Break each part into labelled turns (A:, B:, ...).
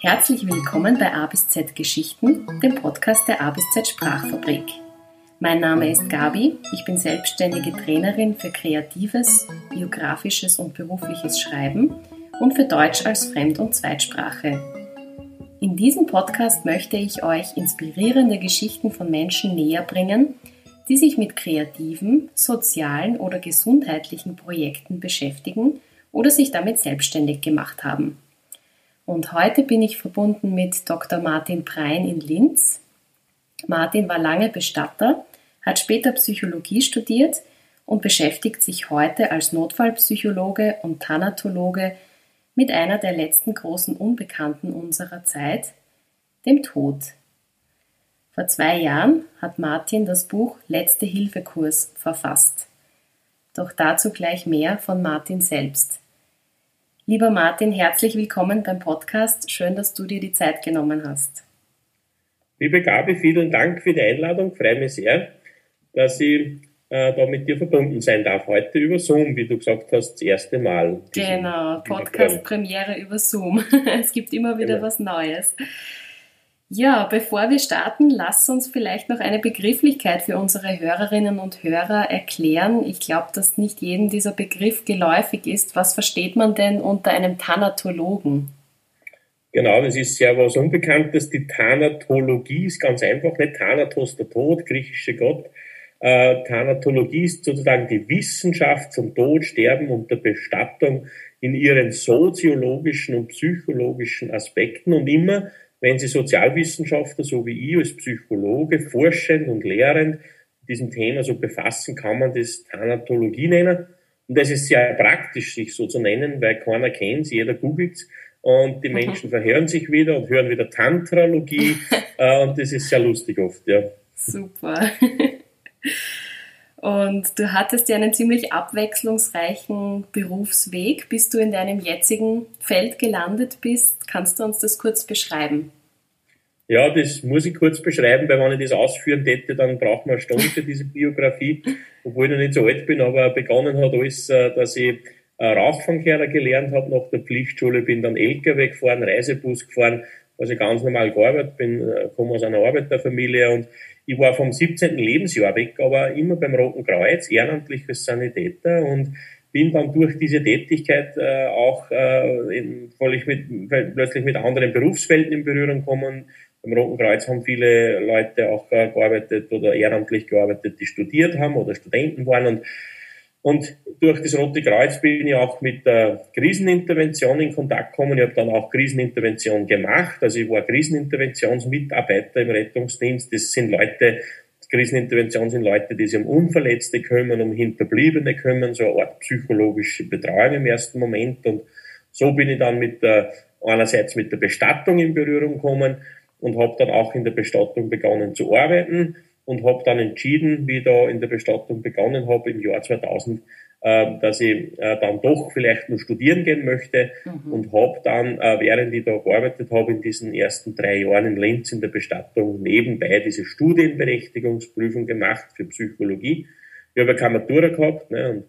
A: Herzlich willkommen bei A bis Z Geschichten, dem Podcast der A bis Z Sprachfabrik. Mein Name ist Gabi, ich bin selbstständige Trainerin für kreatives, biografisches und berufliches Schreiben und für Deutsch als Fremd- und Zweitsprache. In diesem Podcast möchte ich euch inspirierende Geschichten von Menschen näher bringen, die sich mit kreativen, sozialen oder gesundheitlichen Projekten beschäftigen oder sich damit selbstständig gemacht haben. Und heute bin ich verbunden mit Dr. Martin Prein in Linz. Martin war lange Bestatter, hat später Psychologie studiert und beschäftigt sich heute als Notfallpsychologe und Thanatologe mit einer der letzten großen Unbekannten unserer Zeit, dem Tod. Vor zwei Jahren hat Martin das Buch Letzte Hilfekurs verfasst. Doch dazu gleich mehr von Martin selbst. Lieber Martin, herzlich willkommen beim Podcast. Schön, dass du dir die Zeit genommen hast.
B: Liebe Gabi, vielen Dank für die Einladung. Freue mich sehr, dass ich äh, da mit dir verbunden sein darf. Heute über Zoom, wie du gesagt hast, das erste Mal.
A: Genau, Podcast-Premiere über Zoom. es gibt immer wieder genau. was Neues. Ja, bevor wir starten, lass uns vielleicht noch eine Begrifflichkeit für unsere Hörerinnen und Hörer erklären. Ich glaube, dass nicht jedem dieser Begriff geläufig ist. Was versteht man denn unter einem Thanatologen?
B: Genau, das ist sehr was Unbekanntes. Die Thanatologie ist ganz einfach, nicht Thanatos, der Tod, griechische Gott. Äh, Thanatologie ist sozusagen die Wissenschaft zum Tod, Sterben und der Bestattung in ihren soziologischen und psychologischen Aspekten und immer wenn Sie Sozialwissenschaftler, so wie ich als Psychologe, forschend und lehrend mit diesem Thema so befassen, kann man das Thanatologie nennen. Und das ist sehr praktisch, sich so zu nennen, weil keiner kennt es, jeder googelt und die mhm. Menschen verhören sich wieder und hören wieder Tantralogie äh, und das ist sehr lustig oft, ja.
A: Super. Und du hattest ja einen ziemlich abwechslungsreichen Berufsweg, bis du in deinem jetzigen Feld gelandet bist. Kannst du uns das kurz beschreiben?
B: Ja, das muss ich kurz beschreiben, weil wenn ich das ausführen hätte, dann braucht man eine Stunde für diese Biografie, obwohl ich noch nicht so alt bin, aber begonnen hat alles, äh, dass ich Rauchfangkehrer gelernt habe nach der Pflichtschule, bin dann LKW gefahren, Reisebus gefahren, also ganz normal gearbeitet, bin, äh, komme aus einer Arbeiterfamilie und ich war vom 17. Lebensjahr weg, aber immer beim Roten Kreuz, ehrenamtlich als Sanitäter und bin dann durch diese Tätigkeit äh, auch äh, in, ich mit, plötzlich mit anderen Berufsfelden in Berührung gekommen. Beim Roten Kreuz haben viele Leute auch äh, gearbeitet oder ehrenamtlich gearbeitet, die studiert haben oder Studenten waren und und durch das Rote Kreuz bin ich auch mit der Krisenintervention in Kontakt gekommen. Ich habe dann auch Krisenintervention gemacht. Also ich war Kriseninterventionsmitarbeiter im Rettungsdienst. Das sind Leute, Krisenintervention sind Leute, die sich um Unverletzte kümmern, um Hinterbliebene kümmern, so eine Art psychologische Betreuung im ersten Moment. Und so bin ich dann mit der, einerseits mit der Bestattung in Berührung gekommen und habe dann auch in der Bestattung begonnen zu arbeiten und habe dann entschieden, wie ich da in der Bestattung begonnen habe im Jahr 2000, äh, dass ich äh, dann doch vielleicht nur studieren gehen möchte mhm. und habe dann, äh, während ich da gearbeitet habe, in diesen ersten drei Jahren in Linz in der Bestattung nebenbei diese Studienberechtigungsprüfung gemacht für Psychologie. Ich habe keine Matura gehabt ne, und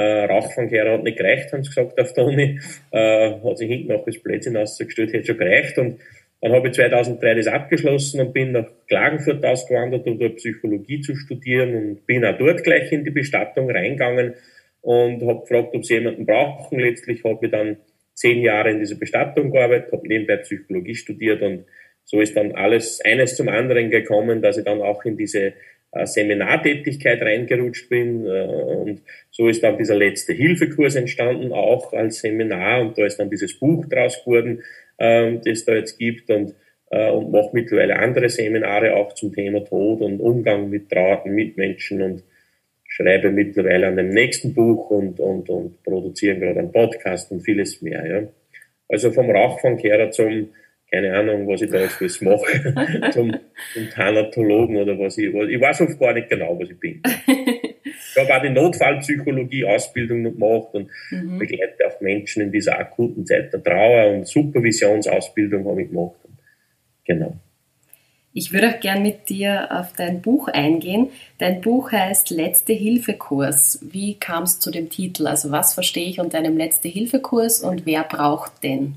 B: äh, Rauchfangkehrer hat nicht gereicht, haben sie gesagt auf der Uni. Äh, hat sich hinten auch das Plätzchen ausgestellt, hätte schon gereicht. Und dann habe ich 2003 das abgeschlossen und bin nach Klagenfurt ausgewandert, um dort Psychologie zu studieren und bin auch dort gleich in die Bestattung reingegangen und habe gefragt, ob sie jemanden brauchen. Letztlich habe ich dann zehn Jahre in dieser Bestattung gearbeitet, habe nebenbei Psychologie studiert und so ist dann alles eines zum anderen gekommen, dass ich dann auch in diese äh, Seminartätigkeit reingerutscht bin äh, und so ist dann dieser letzte Hilfekurs entstanden, auch als Seminar und da ist dann dieses Buch draus geworden, ähm, das da jetzt gibt und, äh, und mache mittlerweile andere Seminare auch zum Thema Tod und Umgang mit trauernden Mitmenschen und schreibe mittlerweile an dem nächsten Buch und, und, und produziere gerade einen Podcast und vieles mehr. Ja. Also vom Rauchfangkehrer zum, keine Ahnung, was ich da jetzt alles mache, zum, zum Thanatologen oder was ich, was, ich weiß oft gar nicht genau, was ich bin. Ich habe auch die Notfallpsychologie-Ausbildung gemacht und mhm. begleite auch Menschen in dieser akuten Zeit der Trauer und Supervisionsausbildung habe ich gemacht. Genau.
A: Ich würde auch gern mit dir auf dein Buch eingehen. Dein Buch heißt Letzte Hilfekurs. Wie kam es zu dem Titel? Also was verstehe ich unter einem Letzte Hilfekurs und wer braucht den?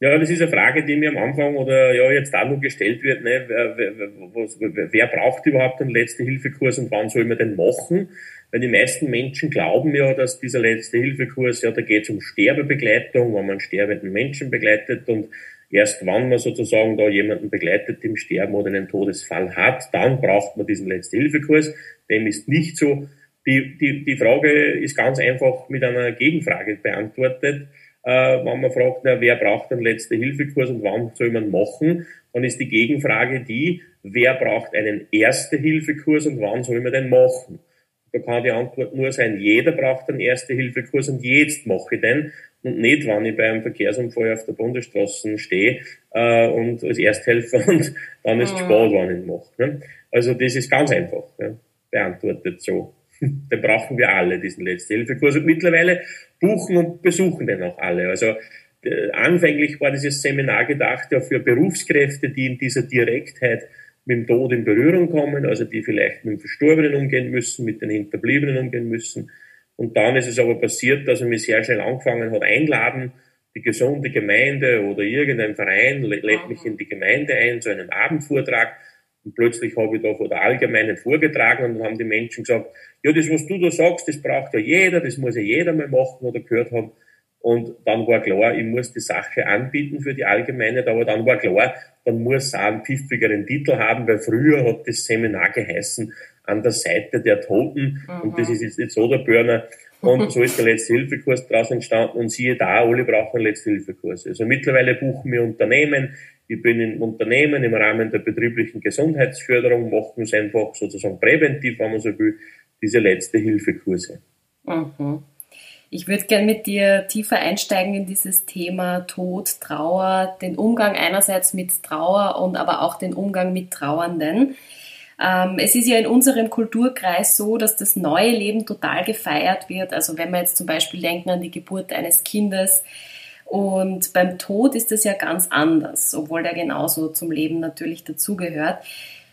B: Ja, das ist eine Frage, die mir am Anfang oder ja jetzt auch noch gestellt wird. Ne? Wer, wer, was, wer braucht überhaupt einen Letzte-Hilfe-Kurs und wann soll man den machen? Weil die meisten Menschen glauben ja, dass dieser Letzte-Hilfe-Kurs, ja, da geht es um Sterbebegleitung, wenn man sterbenden Menschen begleitet und Erst wenn man sozusagen da jemanden begleitet im Sterben oder einen Todesfall hat, dann braucht man diesen Letzte-Hilfe-Kurs. Dem ist nicht so. Die, die, die Frage ist ganz einfach mit einer Gegenfrage beantwortet. Äh, wenn man fragt, na, wer braucht einen Letzte-Hilfe-Kurs und wann soll man machen, dann ist die Gegenfrage die, wer braucht einen Erste-Hilfe-Kurs und wann soll man den machen? Da kann die Antwort nur sein, jeder braucht einen Erste-Hilfe-Kurs und jetzt mache ich den und nicht, wenn ich bei einem Verkehrsunfall auf der Bundesstraße stehe äh, und als Ersthelfer und dann ist es mhm. spät, wenn ich ihn mache. Ne? Also das ist ganz einfach ja, beantwortet so. Den brauchen wir alle, diesen Letzte-Hilfe-Kurs. Und mittlerweile buchen und besuchen den auch alle. Also äh, anfänglich war dieses Seminar gedacht ja für Berufskräfte, die in dieser Direktheit mit dem Tod in Berührung kommen, also die vielleicht mit dem Verstorbenen umgehen müssen, mit den Hinterbliebenen umgehen müssen, und dann ist es aber passiert, dass er mich sehr schnell angefangen hat, einladen, die gesunde Gemeinde oder irgendein Verein lädt mich in die Gemeinde ein zu einem Abendvortrag. Und plötzlich habe ich da vor der Allgemeinen vorgetragen und dann haben die Menschen gesagt, ja, das, was du da sagst, das braucht ja jeder, das muss ja jeder mal machen oder gehört haben. Und dann war klar, ich muss die Sache anbieten für die Allgemeine, aber dann war klar, dann muss es auch einen pfiffigeren Titel haben, weil früher hat das Seminar geheißen, an der Seite der Toten. Mhm. Und das ist jetzt nicht so der Burner. Und so ist der Letzte-Hilfe-Kurs daraus entstanden. Und siehe da, alle brauchen einen Letzte-Hilfe-Kurs. Also mittlerweile buchen wir Unternehmen. Ich bin in Unternehmen im Rahmen der betrieblichen Gesundheitsförderung, machen es einfach sozusagen präventiv, wenn man so will, diese Letzte-Hilfe-Kurse.
A: Mhm. Ich würde gerne mit dir tiefer einsteigen in dieses Thema Tod, Trauer, den Umgang einerseits mit Trauer und aber auch den Umgang mit Trauernden. Ähm, es ist ja in unserem Kulturkreis so, dass das neue Leben total gefeiert wird. Also wenn wir jetzt zum Beispiel denken an die Geburt eines Kindes, und beim Tod ist das ja ganz anders, obwohl der genauso zum Leben natürlich dazugehört.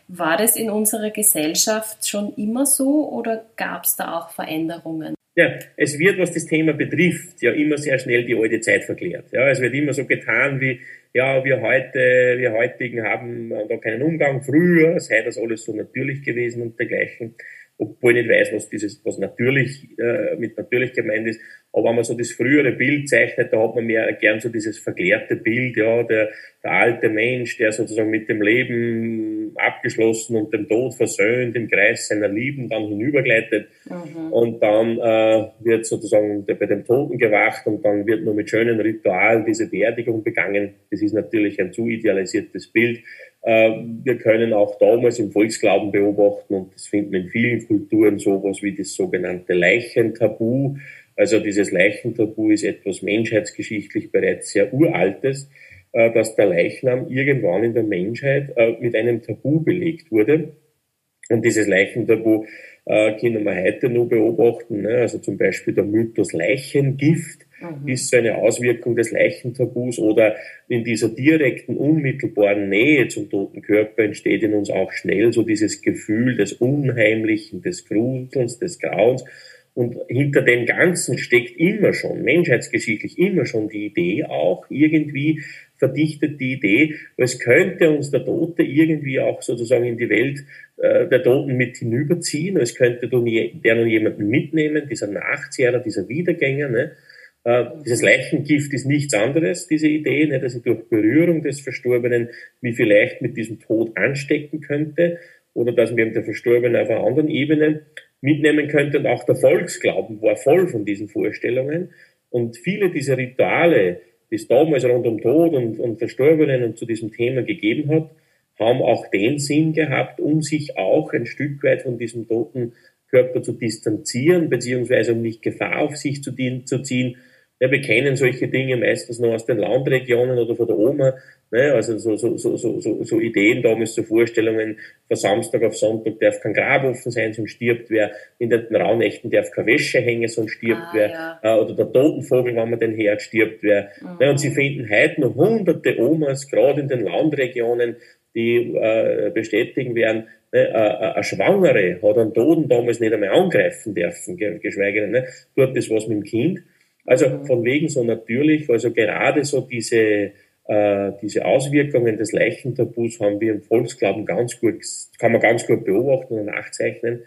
A: War das in unserer Gesellschaft schon immer so oder gab es da auch Veränderungen?
B: Ja, es wird, was das Thema betrifft, ja immer sehr schnell die alte Zeit verklärt. Ja, es wird immer so getan, wie, ja, wir heute, wir heutigen haben da keinen Umgang. Früher sei das alles so natürlich gewesen und dergleichen obwohl ich nicht weiß, was dieses, was natürlich äh, mit natürlich gemeint ist. Aber wenn man so das frühere Bild zeichnet, da hat man mehr gern so dieses verklärte Bild, ja, der, der alte Mensch, der sozusagen mit dem Leben abgeschlossen und dem Tod versöhnt im Kreis seiner Lieben dann hinübergleitet. Mhm. Und dann äh, wird sozusagen bei dem Toten gewacht und dann wird nur mit schönen Ritualen diese Beerdigung begangen. Das ist natürlich ein zu idealisiertes Bild. Äh, wir können auch damals im Volksglauben beobachten, und das finden in vielen Kulturen sowas wie das sogenannte Leichentabu. Also dieses Leichentabu ist etwas menschheitsgeschichtlich bereits sehr uraltes, äh, dass der Leichnam irgendwann in der Menschheit äh, mit einem Tabu belegt wurde. Und dieses Leichentabu können wir heute nur beobachten. Ne? Also zum Beispiel der Mythos Leichengift mhm. ist so eine Auswirkung des Leichentabus oder in dieser direkten, unmittelbaren Nähe zum toten Körper entsteht in uns auch schnell so dieses Gefühl des Unheimlichen, des Gruselns, des Grauens. Und hinter dem Ganzen steckt immer schon, menschheitsgeschichtlich immer schon die Idee auch, irgendwie verdichtet die Idee, es könnte uns der Tote irgendwie auch sozusagen in die Welt äh, der Toten mit hinüberziehen, es könnte der nun jemanden mitnehmen, dieser Nachzehrer, dieser Wiedergänger, ne? Äh, dieses Leichengift ist nichts anderes, diese Idee, ne, dass ich durch Berührung des Verstorbenen mich vielleicht mit diesem Tod anstecken könnte oder dass mir der Verstorbene auf einer anderen Ebene mitnehmen könnte. Und auch der Volksglauben war voll von diesen Vorstellungen. Und viele dieser Rituale, die es damals rund um Tod und, und Verstorbenen und zu diesem Thema gegeben hat, haben auch den Sinn gehabt, um sich auch ein Stück weit von diesem toten Körper zu distanzieren, beziehungsweise um nicht Gefahr auf sich zu, zu ziehen, ja, wir kennen solche Dinge meistens noch aus den Landregionen oder von der Oma. Ne? Also so, so, so, so, so Ideen damals, so Vorstellungen, von Samstag auf Sonntag darf kein Grab offen sein, sonst stirbt wer. In den Rauhnächten darf keine Wäsche hängen, sonst stirbt ah, wer. Ja. Äh, oder der Totenvogel, wenn man den hört, stirbt wer. Mhm. Ne? Und sie finden heute noch hunderte Omas, gerade in den Landregionen, die äh, bestätigen werden, ne, äh, eine Schwangere hat einen Toten damals nicht einmal angreifen dürfen, geschweige denn, ne, tut das was mit dem Kind. Also von wegen so natürlich, also gerade so diese, äh, diese Auswirkungen des Leichentabus haben wir im Volksglauben ganz gut, kann man ganz gut beobachten und nachzeichnen.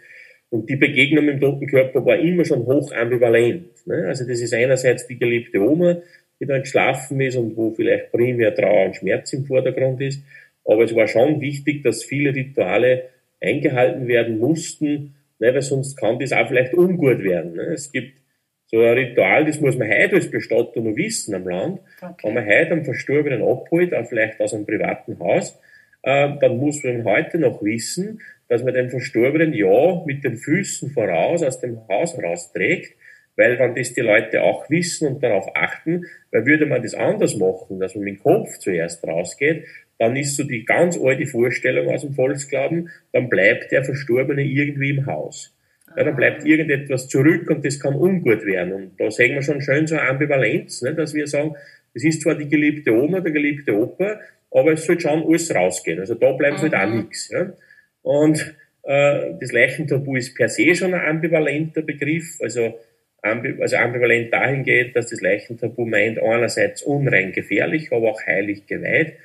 B: Und die Begegnung mit dem toten Körper war immer schon hoch ambivalent. Ne? Also das ist einerseits die geliebte Oma, die da entschlafen ist und wo vielleicht primär Trauer und Schmerz im Vordergrund ist. Aber es war schon wichtig, dass viele Rituale eingehalten werden mussten, ne? weil sonst kann das auch vielleicht ungut werden. Ne? Es gibt so ein Ritual, das muss man heute als Bestatter noch wissen am Land. Okay. Wenn man heute einen Verstorbenen abholt, auch vielleicht aus einem privaten Haus, äh, dann muss man heute noch wissen, dass man den Verstorbenen ja mit den Füßen voraus aus dem Haus rausträgt, weil wenn das die Leute auch wissen und darauf achten, weil würde man das anders machen, dass man mit dem Kopf zuerst rausgeht, dann ist so die ganz alte Vorstellung aus dem Volksglauben, dann bleibt der Verstorbene irgendwie im Haus. Ja, dann bleibt irgendetwas zurück und das kann ungut werden. Und da sehen wir schon schön so eine Ambivalenz, ne, dass wir sagen, es ist zwar die geliebte Oma, der geliebte Opa, aber es soll schon alles rausgehen. Also da bleibt mhm. halt auch mhm. nichts. Ja. Und äh, das Leichentabu ist per se schon ein ambivalenter Begriff. Also, ambi also ambivalent dahin geht, dass das Leichentabu meint, einerseits unrein gefährlich, aber auch heilig geweiht.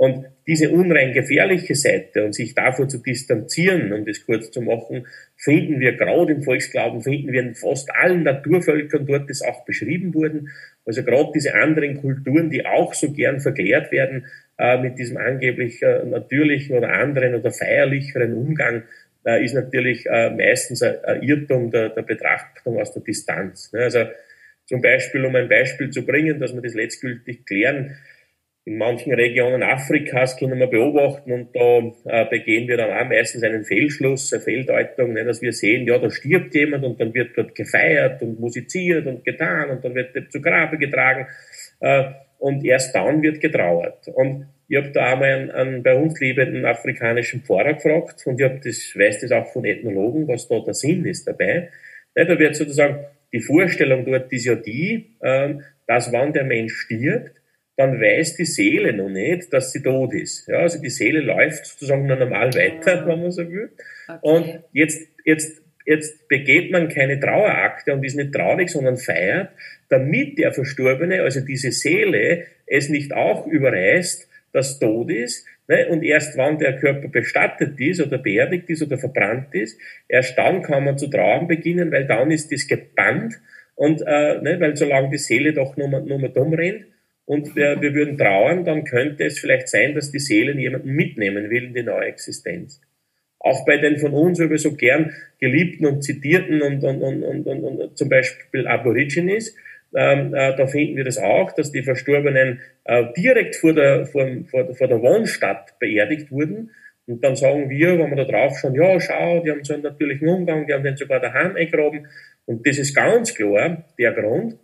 B: Und diese unrein gefährliche Seite und sich davor zu distanzieren, um das kurz zu machen, finden wir gerade im Volksglauben, finden wir in fast allen Naturvölkern dort, das auch beschrieben wurden. Also gerade diese anderen Kulturen, die auch so gern verklärt werden äh, mit diesem angeblich äh, natürlichen oder anderen oder feierlicheren Umgang, äh, ist natürlich äh, meistens ein, Irrtum der, der, Betrachtung aus der Distanz. Ne? Also zum Beispiel, um ein Beispiel zu bringen, dass wir das letztgültig klären, in manchen Regionen Afrikas können wir beobachten und da äh, begehen wir dann auch meistens einen Fehlschluss, eine Fehldeutung, ne, dass wir sehen, ja, da stirbt jemand und dann wird dort gefeiert und musiziert und getan und dann wird der zu Grabe getragen äh, und erst dann wird getrauert. Und ich habe da einmal einen, einen bei uns lebenden afrikanischen Pfarrer gefragt und ich hab das, weiß das auch von Ethnologen, was da der Sinn ist dabei. Ne, da wird sozusagen die Vorstellung dort ist ja die, äh, dass wann der Mensch stirbt, dann weiß die Seele noch nicht, dass sie tot ist. Ja, also die Seele läuft sozusagen noch normal weiter, wenn man so will. Okay. Und jetzt, jetzt, jetzt begeht man keine Trauerakte und ist nicht traurig, sondern feiert, damit der Verstorbene, also diese Seele, es nicht auch überreißt, dass tot ist, ne? und erst wann der Körper bestattet ist oder beerdigt ist oder verbrannt ist, erst dann kann man zu trauern beginnen, weil dann ist das gebannt und äh, ne? weil solange die Seele doch nur, nur mal dumm rennt, und wir, wir würden trauern, dann könnte es vielleicht sein, dass die Seele jemanden mitnehmen will in die neue Existenz. Auch bei den von uns über so gern geliebten und zitierten und, und, und, und, und, und zum Beispiel Aborigines, ähm, äh, da finden wir das auch, dass die Verstorbenen äh, direkt vor der, vor, vor, vor der Wohnstadt beerdigt wurden. Und dann sagen wir, wenn wir da drauf schauen, ja, schau, die haben so einen natürlichen Umgang, die haben den sogar daheim eingraben. Und das ist ganz klar der Grund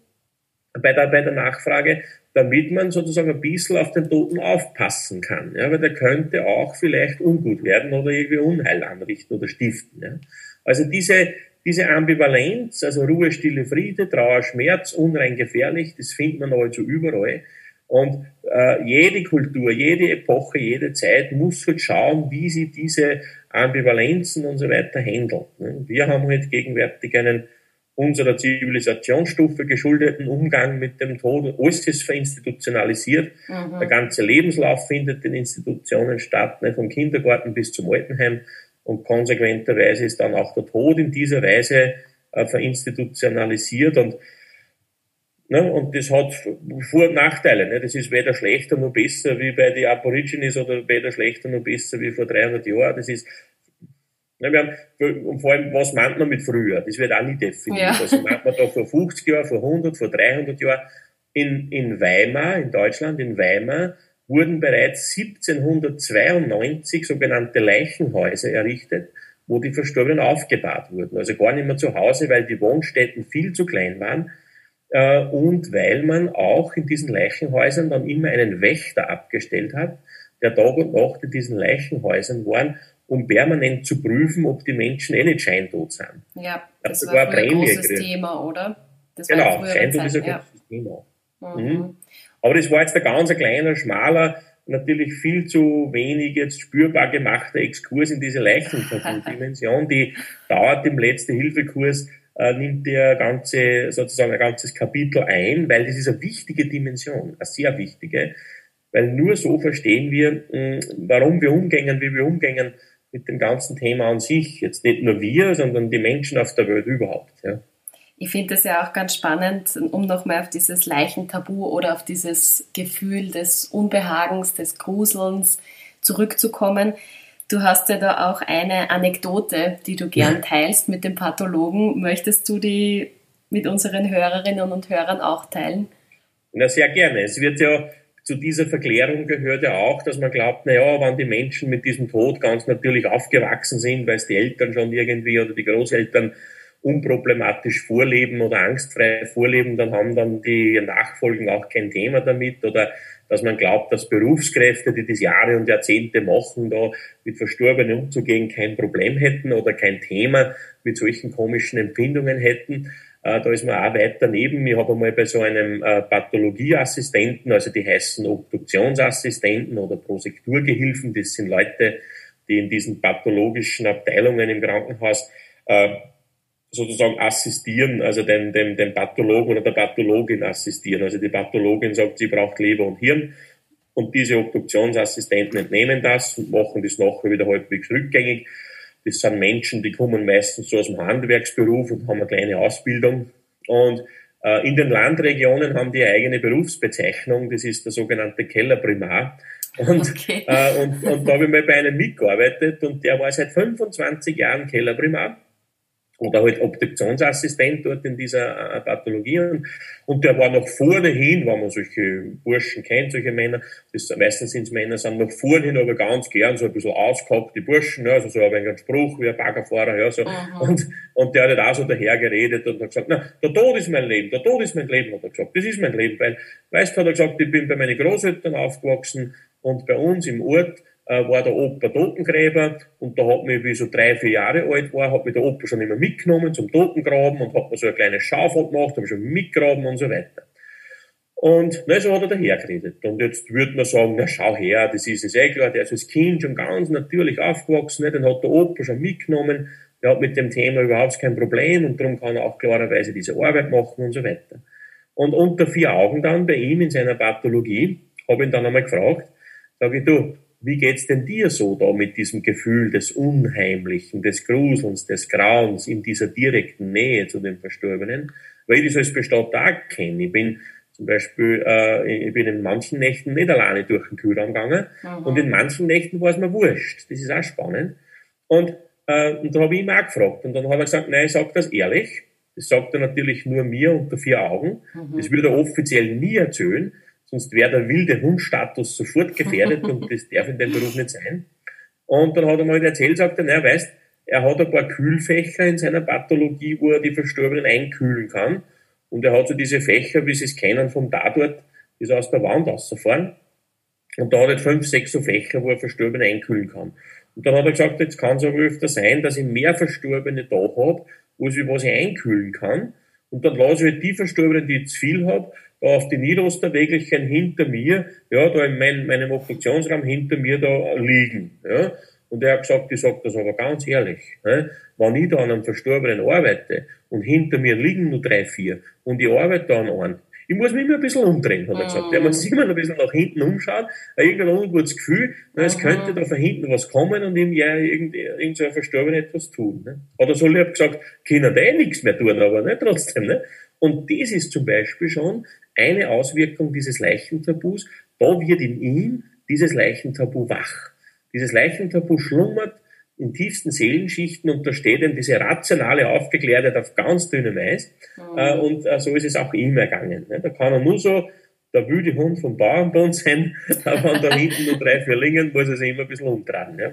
B: bei der, bei der Nachfrage, damit man sozusagen ein bisschen auf den Toten aufpassen kann. Ja, weil der könnte auch vielleicht ungut werden oder irgendwie Unheil anrichten oder stiften. Ja. Also diese, diese Ambivalenz, also Ruhe, Stille, Friede, Trauer, Schmerz, unrein, gefährlich, das findet man also überall. Und äh, jede Kultur, jede Epoche, jede Zeit muss halt schauen, wie sie diese Ambivalenzen und so weiter handelt. Ne. Wir haben halt gegenwärtig einen unserer Zivilisationsstufe geschuldeten Umgang mit dem Tod. Alles ist verinstitutionalisiert. Mhm. Der ganze Lebenslauf findet in Institutionen statt, ne, vom Kindergarten bis zum Altenheim. Und konsequenterweise ist dann auch der Tod in dieser Weise äh, verinstitutionalisiert. Und, ne, und das hat Vor- und Nachteile. Ne. Das ist weder schlechter noch besser wie bei den Aborigines oder weder schlechter noch besser wie vor 300 Jahren. Das ist ja, wir haben, und vor allem, was meint man mit früher? Das wird auch nicht definiert. Ja. Also meint man da vor 50 Jahren, vor 100, vor 300 Jahren. In, in Weimar, in Deutschland, in Weimar, wurden bereits 1792 sogenannte Leichenhäuser errichtet, wo die Verstorbenen aufgebahrt wurden. Also gar nicht mehr zu Hause, weil die Wohnstätten viel zu klein waren äh, und weil man auch in diesen Leichenhäusern dann immer einen Wächter abgestellt hat, der Tag und Nacht in diesen Leichenhäusern waren um permanent zu prüfen, ob die Menschen eh nicht scheintot sind.
A: Ja, das, das war ein großes gekriegt. Thema, oder?
B: Das genau, scheintot ist ein ja. großes Thema. Mhm. Mhm. Aber das war jetzt ein ganz kleiner, schmaler natürlich viel zu wenig jetzt spürbar gemachter Exkurs in diese Leichendimension. Die dauert im Letzte-Hilfe-Kurs, äh, nimmt der ganze, sozusagen ein ganzes Kapitel ein, weil das ist eine wichtige Dimension, eine sehr wichtige, weil nur so verstehen wir, mh, warum wir umgängen, wie wir umgängen mit dem ganzen Thema an sich. Jetzt nicht nur wir, sondern die Menschen auf der Welt überhaupt. Ja.
A: Ich finde es ja auch ganz spannend, um nochmal auf dieses Leichentabu oder auf dieses Gefühl des Unbehagens, des Gruselns zurückzukommen. Du hast ja da auch eine Anekdote, die du gern teilst mit dem Pathologen. Möchtest du die mit unseren Hörerinnen und Hörern auch teilen?
B: Na, sehr gerne. Es wird ja zu dieser Verklärung gehört ja auch, dass man glaubt, naja, wenn die Menschen mit diesem Tod ganz natürlich aufgewachsen sind, weil es die Eltern schon irgendwie oder die Großeltern unproblematisch vorleben oder angstfrei vorleben, dann haben dann die Nachfolgen auch kein Thema damit oder dass man glaubt, dass Berufskräfte, die das Jahre und Jahrzehnte machen, da mit Verstorbenen umzugehen, kein Problem hätten oder kein Thema mit solchen komischen Empfindungen hätten. Äh, da ist man auch weit daneben. Ich habe einmal bei so einem äh, Pathologieassistenten, also die heißen Obduktionsassistenten oder Prosekturgehilfen, das sind Leute, die in diesen pathologischen Abteilungen im Krankenhaus äh, sozusagen assistieren, also dem, dem, dem Pathologen oder der Pathologin assistieren. Also die Pathologin sagt, sie braucht Leber und Hirn und diese Obduktionsassistenten entnehmen das und machen das nachher wieder halbwegs rückgängig. Das sind Menschen, die kommen meistens so aus dem Handwerksberuf und haben eine kleine Ausbildung. Und äh, in den Landregionen haben die eine eigene Berufsbezeichnung, das ist der sogenannte Kellerprimar. Und, okay. äh, und, und da habe ich mal bei einem mitgearbeitet und der war seit 25 Jahren Kellerprimar oder halt Obduktionsassistent dort in dieser äh, Pathologie. Und der war noch vorne hin, wenn man solche Burschen kennt, solche Männer, das, meistens sind es Männer, sind noch vorne hin, aber ganz gern so ein bisschen ausgehackte Burschen, ja, also so ein wenig ein Spruch wie ein Baggerfahrer, ja, so. Und, und der hat halt auch so daher geredet und hat gesagt, na, der Tod ist mein Leben, der Tod ist mein Leben, hat er gesagt, das ist mein Leben, weil, weißt du, hat er gesagt, ich bin bei meinen Großeltern aufgewachsen und bei uns im Ort, äh, war der Opa Totengräber und da hat mich, wie ich so drei, vier Jahre alt war, hat mich der Opa schon immer mitgenommen zum Totengraben und hat mir so ein kleines Schaufel gemacht, habe schon mitgraben und so weiter. Und na, so hat er dahergeredet. Und jetzt würde man sagen, na schau her, das ist es eh klar, der ist als Kind schon ganz natürlich aufgewachsen, ne? den hat der Opa schon mitgenommen, der hat mit dem Thema überhaupt kein Problem und darum kann er auch klarerweise diese Arbeit machen und so weiter. Und unter vier Augen dann bei ihm in seiner Pathologie habe ihn dann einmal gefragt, sage ich, du, wie geht's denn dir so da mit diesem Gefühl des Unheimlichen, des Gruselns, des Grauens in dieser direkten Nähe zu den Verstorbenen? Weil ich das als Bestatter auch kenne. Ich bin zum Beispiel, äh, ich bin in manchen Nächten nicht alleine durch den Kühlraum gegangen mhm. und in manchen Nächten war es mir wurscht. Das ist auch spannend. Und, äh, und da habe ich ihn auch gefragt und dann hat er gesagt, nein, ich sage das ehrlich. Das sagt er natürlich nur mir unter vier Augen. Mhm. Das würde er offiziell nie erzählen sonst wäre der wilde Hundstatus sofort gefährdet und das darf in dem Beruf nicht sein. Und dann hat er mal erzählt, sagt er, naja, weißt, er hat ein paar Kühlfächer in seiner Pathologie, wo er die Verstorbenen einkühlen kann. Und er hat so diese Fächer, wie sie es kennen, vom Tatort, die so aus der Wand rausfahren. Und da hat er fünf, sechs so Fächer, wo er Verstorbene einkühlen kann. Und dann hat er gesagt, jetzt kann es aber öfter sein, dass ich mehr Verstorbene da habe, wo ich was ich einkühlen kann. Und dann lasse ich halt die Verstorbenen, die ich zu viel habe, da auf die Niederosterwägelchen hinter mir, ja, da in mein, meinem Obduktionsraum hinter mir da liegen. Ja. Und er hat gesagt, ich sage das aber ganz ehrlich, ne? wenn ich da an einem Verstorbenen arbeite und hinter mir liegen nur drei, vier und ich arbeite da an einem, ich muss mich immer ein bisschen umdrehen, hat er gesagt. Der muss sich immer ein bisschen nach hinten umschauen, irgendein ungutes Gefühl, na, es könnte da von hinten was kommen und ihm ja irgend, irgend so ein Verstorbenen etwas tun. Ne? Oder so ich hab gesagt, können da eh nichts mehr tun, aber ne, trotzdem. Ne? Und das ist zum Beispiel schon eine Auswirkung dieses Leichentabus. Da wird in ihm dieses Leichentabu wach. Dieses Leichentabu schlummert in tiefsten Seelenschichten und da steht ihm diese rationale Aufgeklärtheit auf ganz dünnem Eis. Mhm. Äh, und äh, so ist es auch ihm ergangen. Ne? Da kann er nur so der wilde Hund vom Bauernbund sein, aber da hinten nur drei, vier Lingen muss er sich immer ein bisschen umtragen. Ja?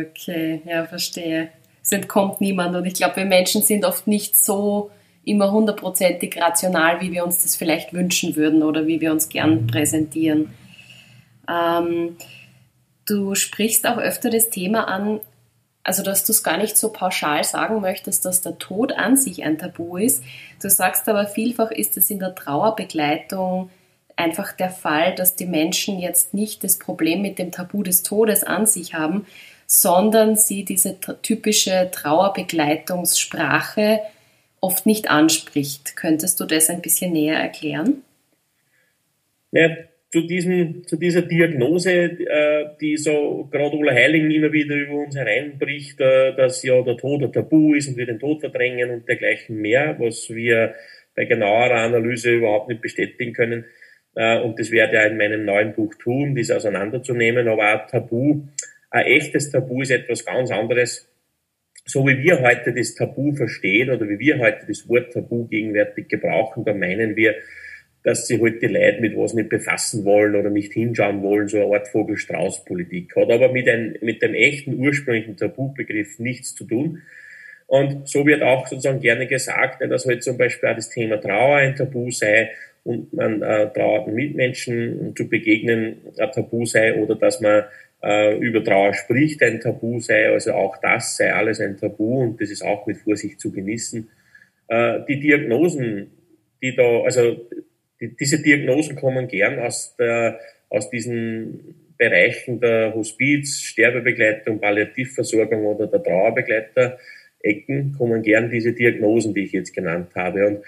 A: Okay, ja, verstehe. Es entkommt niemand und ich glaube, wir Menschen sind oft nicht so immer hundertprozentig rational, wie wir uns das vielleicht wünschen würden oder wie wir uns gern präsentieren. Ähm, du sprichst auch öfter das Thema an, also dass du es gar nicht so pauschal sagen möchtest, dass der Tod an sich ein Tabu ist. Du sagst aber vielfach ist es in der Trauerbegleitung einfach der Fall, dass die Menschen jetzt nicht das Problem mit dem Tabu des Todes an sich haben, sondern sie diese typische Trauerbegleitungssprache oft nicht anspricht. Könntest du das ein bisschen näher erklären?
B: Ja, zu, diesem, zu dieser Diagnose, äh, die so gerade Ulla Heiling immer wieder über uns hereinbricht, äh, dass ja der Tod ein Tabu ist und wir den Tod verdrängen und dergleichen mehr, was wir bei genauerer Analyse überhaupt nicht bestätigen können. Äh, und das werde ich in meinem neuen Buch tun, dies auseinanderzunehmen. Aber ein Tabu, ein echtes Tabu ist etwas ganz anderes. So wie wir heute das Tabu verstehen oder wie wir heute das Wort Tabu gegenwärtig gebrauchen, da meinen wir, dass sie halt die Leute mit was nicht befassen wollen oder nicht hinschauen wollen, so eine Art Vogel-Strauß-Politik. Hat aber mit, ein, mit dem echten ursprünglichen Tabubegriff nichts zu tun. Und so wird auch sozusagen gerne gesagt, dass halt zum Beispiel auch das Thema Trauer ein Tabu sei und man äh, trauernden Mitmenschen zu begegnen ein Tabu sei oder dass man äh, über Trauer spricht ein Tabu sei. Also auch das sei alles ein Tabu und das ist auch mit Vorsicht zu genießen. Äh, die Diagnosen, die da, also die, diese Diagnosen kommen gern aus, der, aus diesen Bereichen der Hospiz, Sterbebegleitung, Palliativversorgung oder der Trauerbegleiter Ecken kommen gern diese Diagnosen, die ich jetzt genannt habe. Und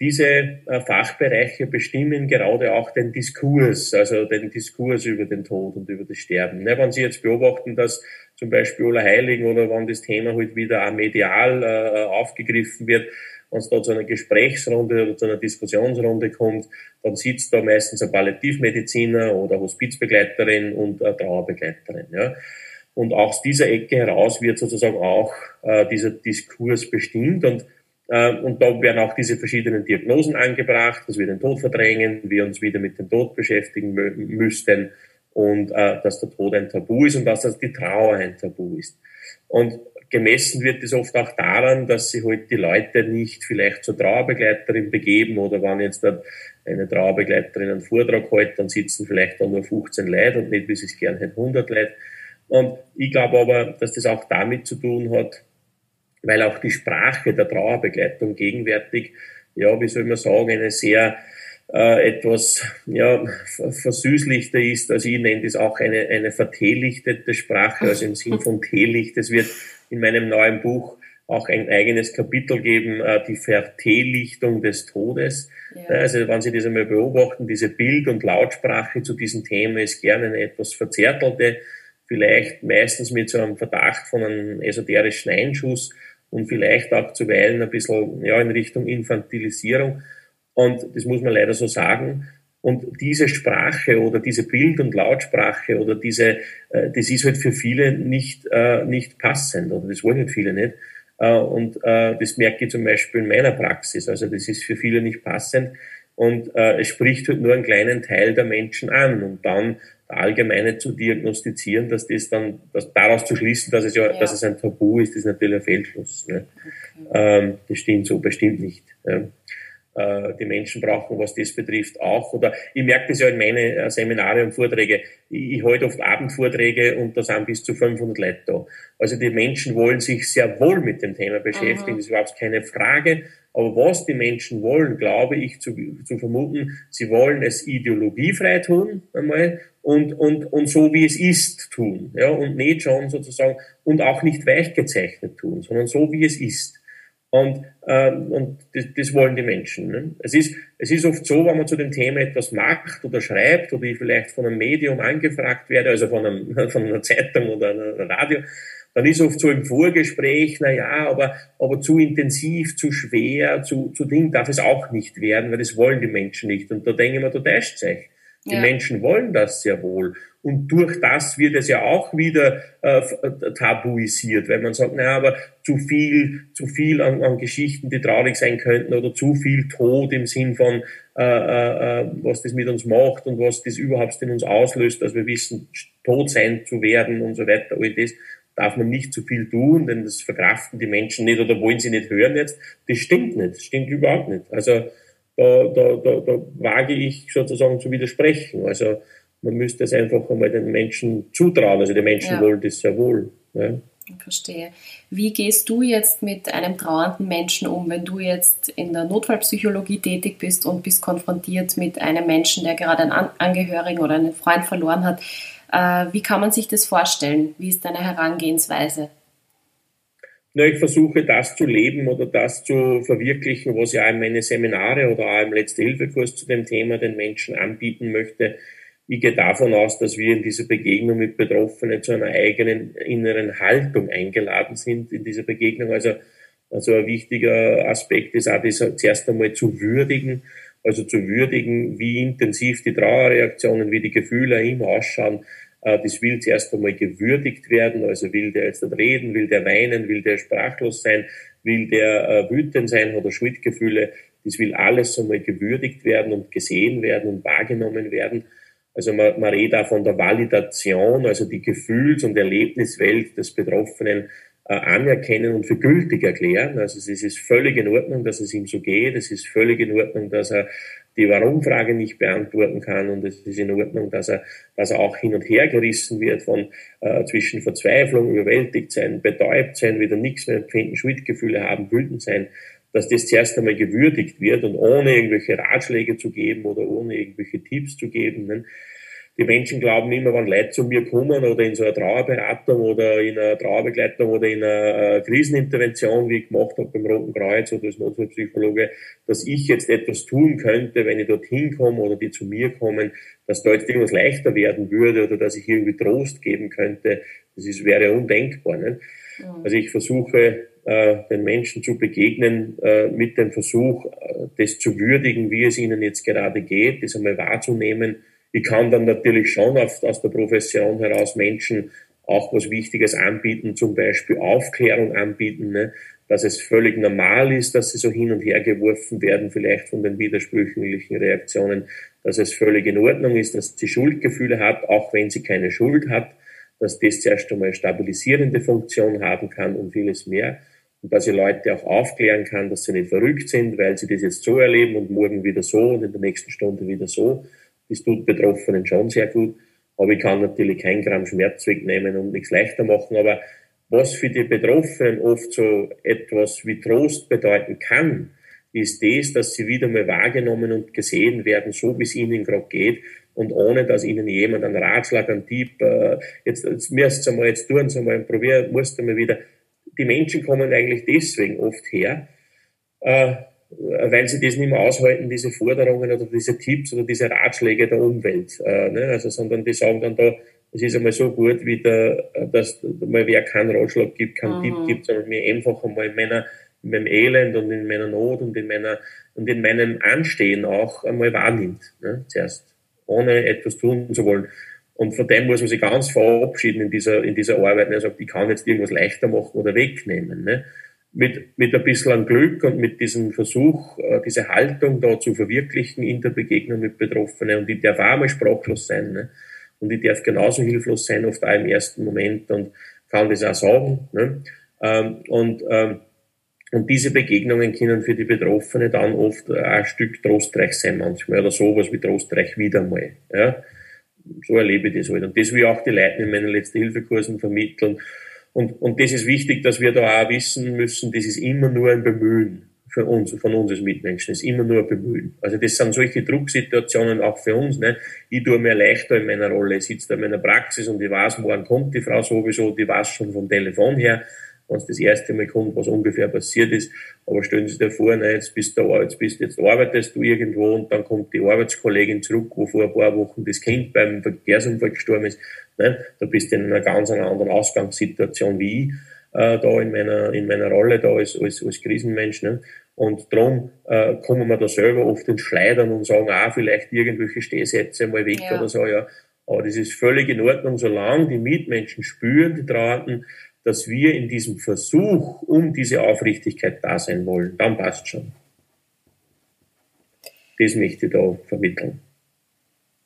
B: diese äh, Fachbereiche bestimmen gerade auch den Diskurs, also den Diskurs über den Tod und über das Sterben. Ne, wenn Sie jetzt beobachten, dass zum Beispiel Ola Heiling oder wenn das Thema halt wieder auch medial äh, aufgegriffen wird, wenn es da zu einer Gesprächsrunde oder zu einer Diskussionsrunde kommt, dann sitzt da meistens ein Palliativmediziner oder Hospizbegleiterin und eine Trauerbegleiterin. Ja. Und aus dieser Ecke heraus wird sozusagen auch äh, dieser Diskurs bestimmt und und da werden auch diese verschiedenen Diagnosen angebracht, dass wir den Tod verdrängen, wir uns wieder mit dem Tod beschäftigen müssten und äh, dass der Tod ein Tabu ist und dass das die Trauer ein Tabu ist. Und gemessen wird es oft auch daran, dass sich halt die Leute nicht vielleicht zur Trauerbegleiterin begeben oder wenn jetzt eine Trauerbegleiterin einen Vortrag hält, dann sitzen vielleicht da nur 15 Leute und nicht, wie sie es gern hätten, 100 Leute. Und ich glaube aber, dass das auch damit zu tun hat, weil auch die Sprache der Trauerbegleitung gegenwärtig, ja, wie soll man sagen, eine sehr äh, etwas ja, versüßlichter ist. Also ich nenne das auch eine, eine verteelichtete Sprache, also im Sinn von Teelicht. Es wird in meinem neuen Buch auch ein eigenes Kapitel geben, äh, die Verteelichtung des Todes. Ja. Also wenn Sie das einmal beobachten, diese Bild- und Lautsprache zu diesem Thema ist gerne eine etwas verzärtelte, vielleicht meistens mit so einem Verdacht von einem esoterischen Einschuss und vielleicht auch zuweilen ein bisschen ja, in Richtung Infantilisierung. Und das muss man leider so sagen. Und diese Sprache oder diese Bild- und Lautsprache oder diese, äh, das ist halt für viele nicht, äh, nicht passend oder das wollen halt viele nicht. Äh, und äh, das merke ich zum Beispiel in meiner Praxis. Also das ist für viele nicht passend und äh, es spricht halt nur einen kleinen Teil der Menschen an und dann Allgemeine zu diagnostizieren, dass das dann, dass daraus zu schließen, dass es ja, ja. dass es ein Tabu ist, ist natürlich ein Fehlschluss. Ne? Okay. Ähm, das stimmt so bestimmt nicht. Ja. Äh, die Menschen brauchen, was das betrifft, auch. Oder ich merke das ja in meinen äh, Seminare und Vorträge. Ich, ich halte oft Abendvorträge und da sind bis zu 500 Leute da. Also die Menschen wollen sich sehr wohl mit dem Thema beschäftigen, Aha. das ist überhaupt keine Frage. Aber was die Menschen wollen, glaube ich zu, zu vermuten, sie wollen es ideologiefrei tun, einmal, und, und, und so wie es ist tun, ja, und nicht schon sozusagen, und auch nicht weichgezeichnet tun, sondern so wie es ist. Und, ähm, und das, das wollen die Menschen. Ne? Es, ist, es ist oft so, wenn man zu dem Thema etwas macht oder schreibt oder ich vielleicht von einem Medium angefragt werde, also von, einem, von einer Zeitung oder einem Radio, dann ist oft so im Vorgespräch, na ja, aber, aber zu intensiv, zu schwer, zu, zu Ding darf es auch nicht werden, weil das wollen die Menschen nicht. Und da denke ich mir, du täuscht euch. Die ja. Menschen wollen das sehr wohl. Und durch das wird es ja auch wieder äh, äh, tabuisiert, weil man sagt, naja, aber zu viel, zu viel an, an Geschichten, die traurig sein könnten, oder zu viel Tod im Sinn von, äh, äh, äh, was das mit uns macht und was das überhaupt in uns auslöst, dass wir wissen, tot sein zu werden und so weiter, all das darf man nicht zu viel tun, denn das verkraften die Menschen nicht oder wollen sie nicht hören jetzt. Das stimmt nicht, das stimmt überhaupt nicht. Also da, da, da, da wage ich sozusagen zu widersprechen. Also man müsste es einfach einmal den Menschen zutrauen. Also die Menschen ja. wollen das sehr wohl. Ja.
A: Verstehe. Wie gehst du jetzt mit einem trauernden Menschen um, wenn du jetzt in der Notfallpsychologie tätig bist und bist konfrontiert mit einem Menschen, der gerade einen Angehörigen oder einen Freund verloren hat? Äh, wie kann man sich das vorstellen? Wie ist deine Herangehensweise?
B: Na, ich versuche das zu leben oder das zu verwirklichen, was ich auch in meine Seminare oder auch im Letzte-Hilfe-Kurs zu dem Thema den Menschen anbieten möchte ich gehe davon aus, dass wir in dieser Begegnung mit Betroffenen zu einer eigenen inneren Haltung eingeladen sind in dieser Begegnung. Also, also ein wichtiger Aspekt ist auch, das zuerst einmal zu würdigen, also zu würdigen, wie intensiv die Trauerreaktionen, wie die Gefühle ihm ausschauen. Äh, das will zuerst einmal gewürdigt werden. Also will der jetzt reden, will der weinen, will der sprachlos sein, will der äh, wütend sein oder Schuldgefühle. Das will alles einmal gewürdigt werden und gesehen werden und wahrgenommen werden. Also man, man redet auch von der Validation, also die Gefühls- und Erlebniswelt des Betroffenen äh, anerkennen und für gültig erklären. Also es ist völlig in Ordnung, dass es ihm so geht. Es ist völlig in Ordnung, dass er die Warum-Frage nicht beantworten kann und es ist in Ordnung, dass er, dass er auch hin und her gerissen wird von äh, zwischen Verzweiflung, überwältigt sein, betäubt sein, wieder nichts mehr empfinden, Schuldgefühle haben, wütend sein dass das zuerst einmal gewürdigt wird und ohne irgendwelche Ratschläge zu geben oder ohne irgendwelche Tipps zu geben. Ne? Die Menschen glauben immer, wenn Leute zu mir kommen oder in so einer Trauerberatung oder in einer Trauerbegleitung oder in einer äh, Krisenintervention, wie ich gemacht habe beim Roten Kreuz oder als Notfallpsychologe, dass ich jetzt etwas tun könnte, wenn ich dorthin komme oder die zu mir kommen, dass da jetzt irgendwas leichter werden würde oder dass ich irgendwie Trost geben könnte. Das ist, wäre undenkbar. Ne? Also ich versuche äh, den Menschen zu begegnen äh, mit dem Versuch, das zu würdigen, wie es ihnen jetzt gerade geht, das einmal wahrzunehmen. Ich kann dann natürlich schon auf, aus der Profession heraus Menschen auch was Wichtiges anbieten, zum Beispiel Aufklärung anbieten, ne? dass es völlig normal ist, dass sie so hin und her geworfen werden, vielleicht von den widersprüchlichen Reaktionen, dass es völlig in Ordnung ist, dass sie Schuldgefühle hat, auch wenn sie keine Schuld hat, dass das zuerst einmal stabilisierende Funktion haben kann und vieles mehr. Und dass ich Leute auch aufklären kann, dass sie nicht verrückt sind, weil sie das jetzt so erleben und morgen wieder so und in der nächsten Stunde wieder so. Das tut Betroffenen schon sehr gut. Aber ich kann natürlich kein Gramm Schmerz wegnehmen und nichts leichter machen. Aber was für die Betroffenen oft so etwas wie Trost bedeuten kann, ist das, dass sie wieder mal wahrgenommen und gesehen werden, so wie es ihnen gerade geht und ohne, dass ihnen jemand einen Ratschlag, einen Tipp, äh, jetzt, jetzt müsst ihr mal, jetzt tun sie mal, probieren, musst du mal wieder. Die Menschen kommen eigentlich deswegen oft her, äh, weil sie das nicht mehr aushalten, diese Forderungen oder diese Tipps oder diese Ratschläge der Umwelt. Äh, ne? Also, sondern die sagen dann da, es ist einmal so gut, wie der, dass mal wer keinen Ratschlag gibt, keinen mhm. Tipp gibt, sondern mir einfach einmal in meiner, in meinem Elend und in meiner Not und in meiner, und in meinem Anstehen auch einmal wahrnimmt, ne? zuerst ohne etwas tun zu wollen. Und von dem muss man sich ganz verabschieden in dieser, in dieser Arbeit. Er sagt, ich kann jetzt irgendwas leichter machen oder wegnehmen. Ne? Mit, mit ein bisschen Glück und mit diesem Versuch, äh, diese Haltung da zu verwirklichen in der Begegnung mit Betroffenen. Und ich darf auch mal sprachlos sein. Ne? Und ich darf genauso hilflos sein, oft auch im ersten Moment und kann das auch sagen. Ne? Ähm, und ähm, und diese Begegnungen können für die Betroffene dann oft ein Stück trostreich sein manchmal oder sowas wie trostreich wieder mal. Ja. So erlebe ich das halt. Und das will auch die Leute in meinen letzten Hilfekursen vermitteln. Und, und das ist wichtig, dass wir da auch wissen müssen, das ist immer nur ein Bemühen für uns, von uns als Mitmenschen, das ist immer nur ein Bemühen. Also das sind solche Drucksituationen auch für uns. Ne? Ich tue mir leichter in meiner Rolle, ich sitze da in meiner Praxis und ich weiß, morgen kommt die Frau sowieso, die weiß schon vom Telefon her wenn es das erste Mal kommt, was ungefähr passiert ist. Aber stellen Sie sich da vor, ne, jetzt bist du, jetzt bist, jetzt arbeitest du irgendwo und dann kommt die Arbeitskollegin zurück, wo vor ein paar Wochen das Kind beim Verkehrsunfall gestorben ist. Ne, da bist du in einer ganz anderen Ausgangssituation wie ich, äh, da in meiner, in meiner Rolle da als, als, als Krisenmensch. Ne. Und darum äh, kommen wir da selber oft ins Schleidern und sagen, ah, vielleicht irgendwelche Stehsätze mal weg ja. oder so, ja. Aber das ist völlig in Ordnung, solange die Mitmenschen spüren, die Trauernden, dass wir in diesem Versuch um diese Aufrichtigkeit da sein wollen, dann passt schon. Das möchte ich da vermitteln.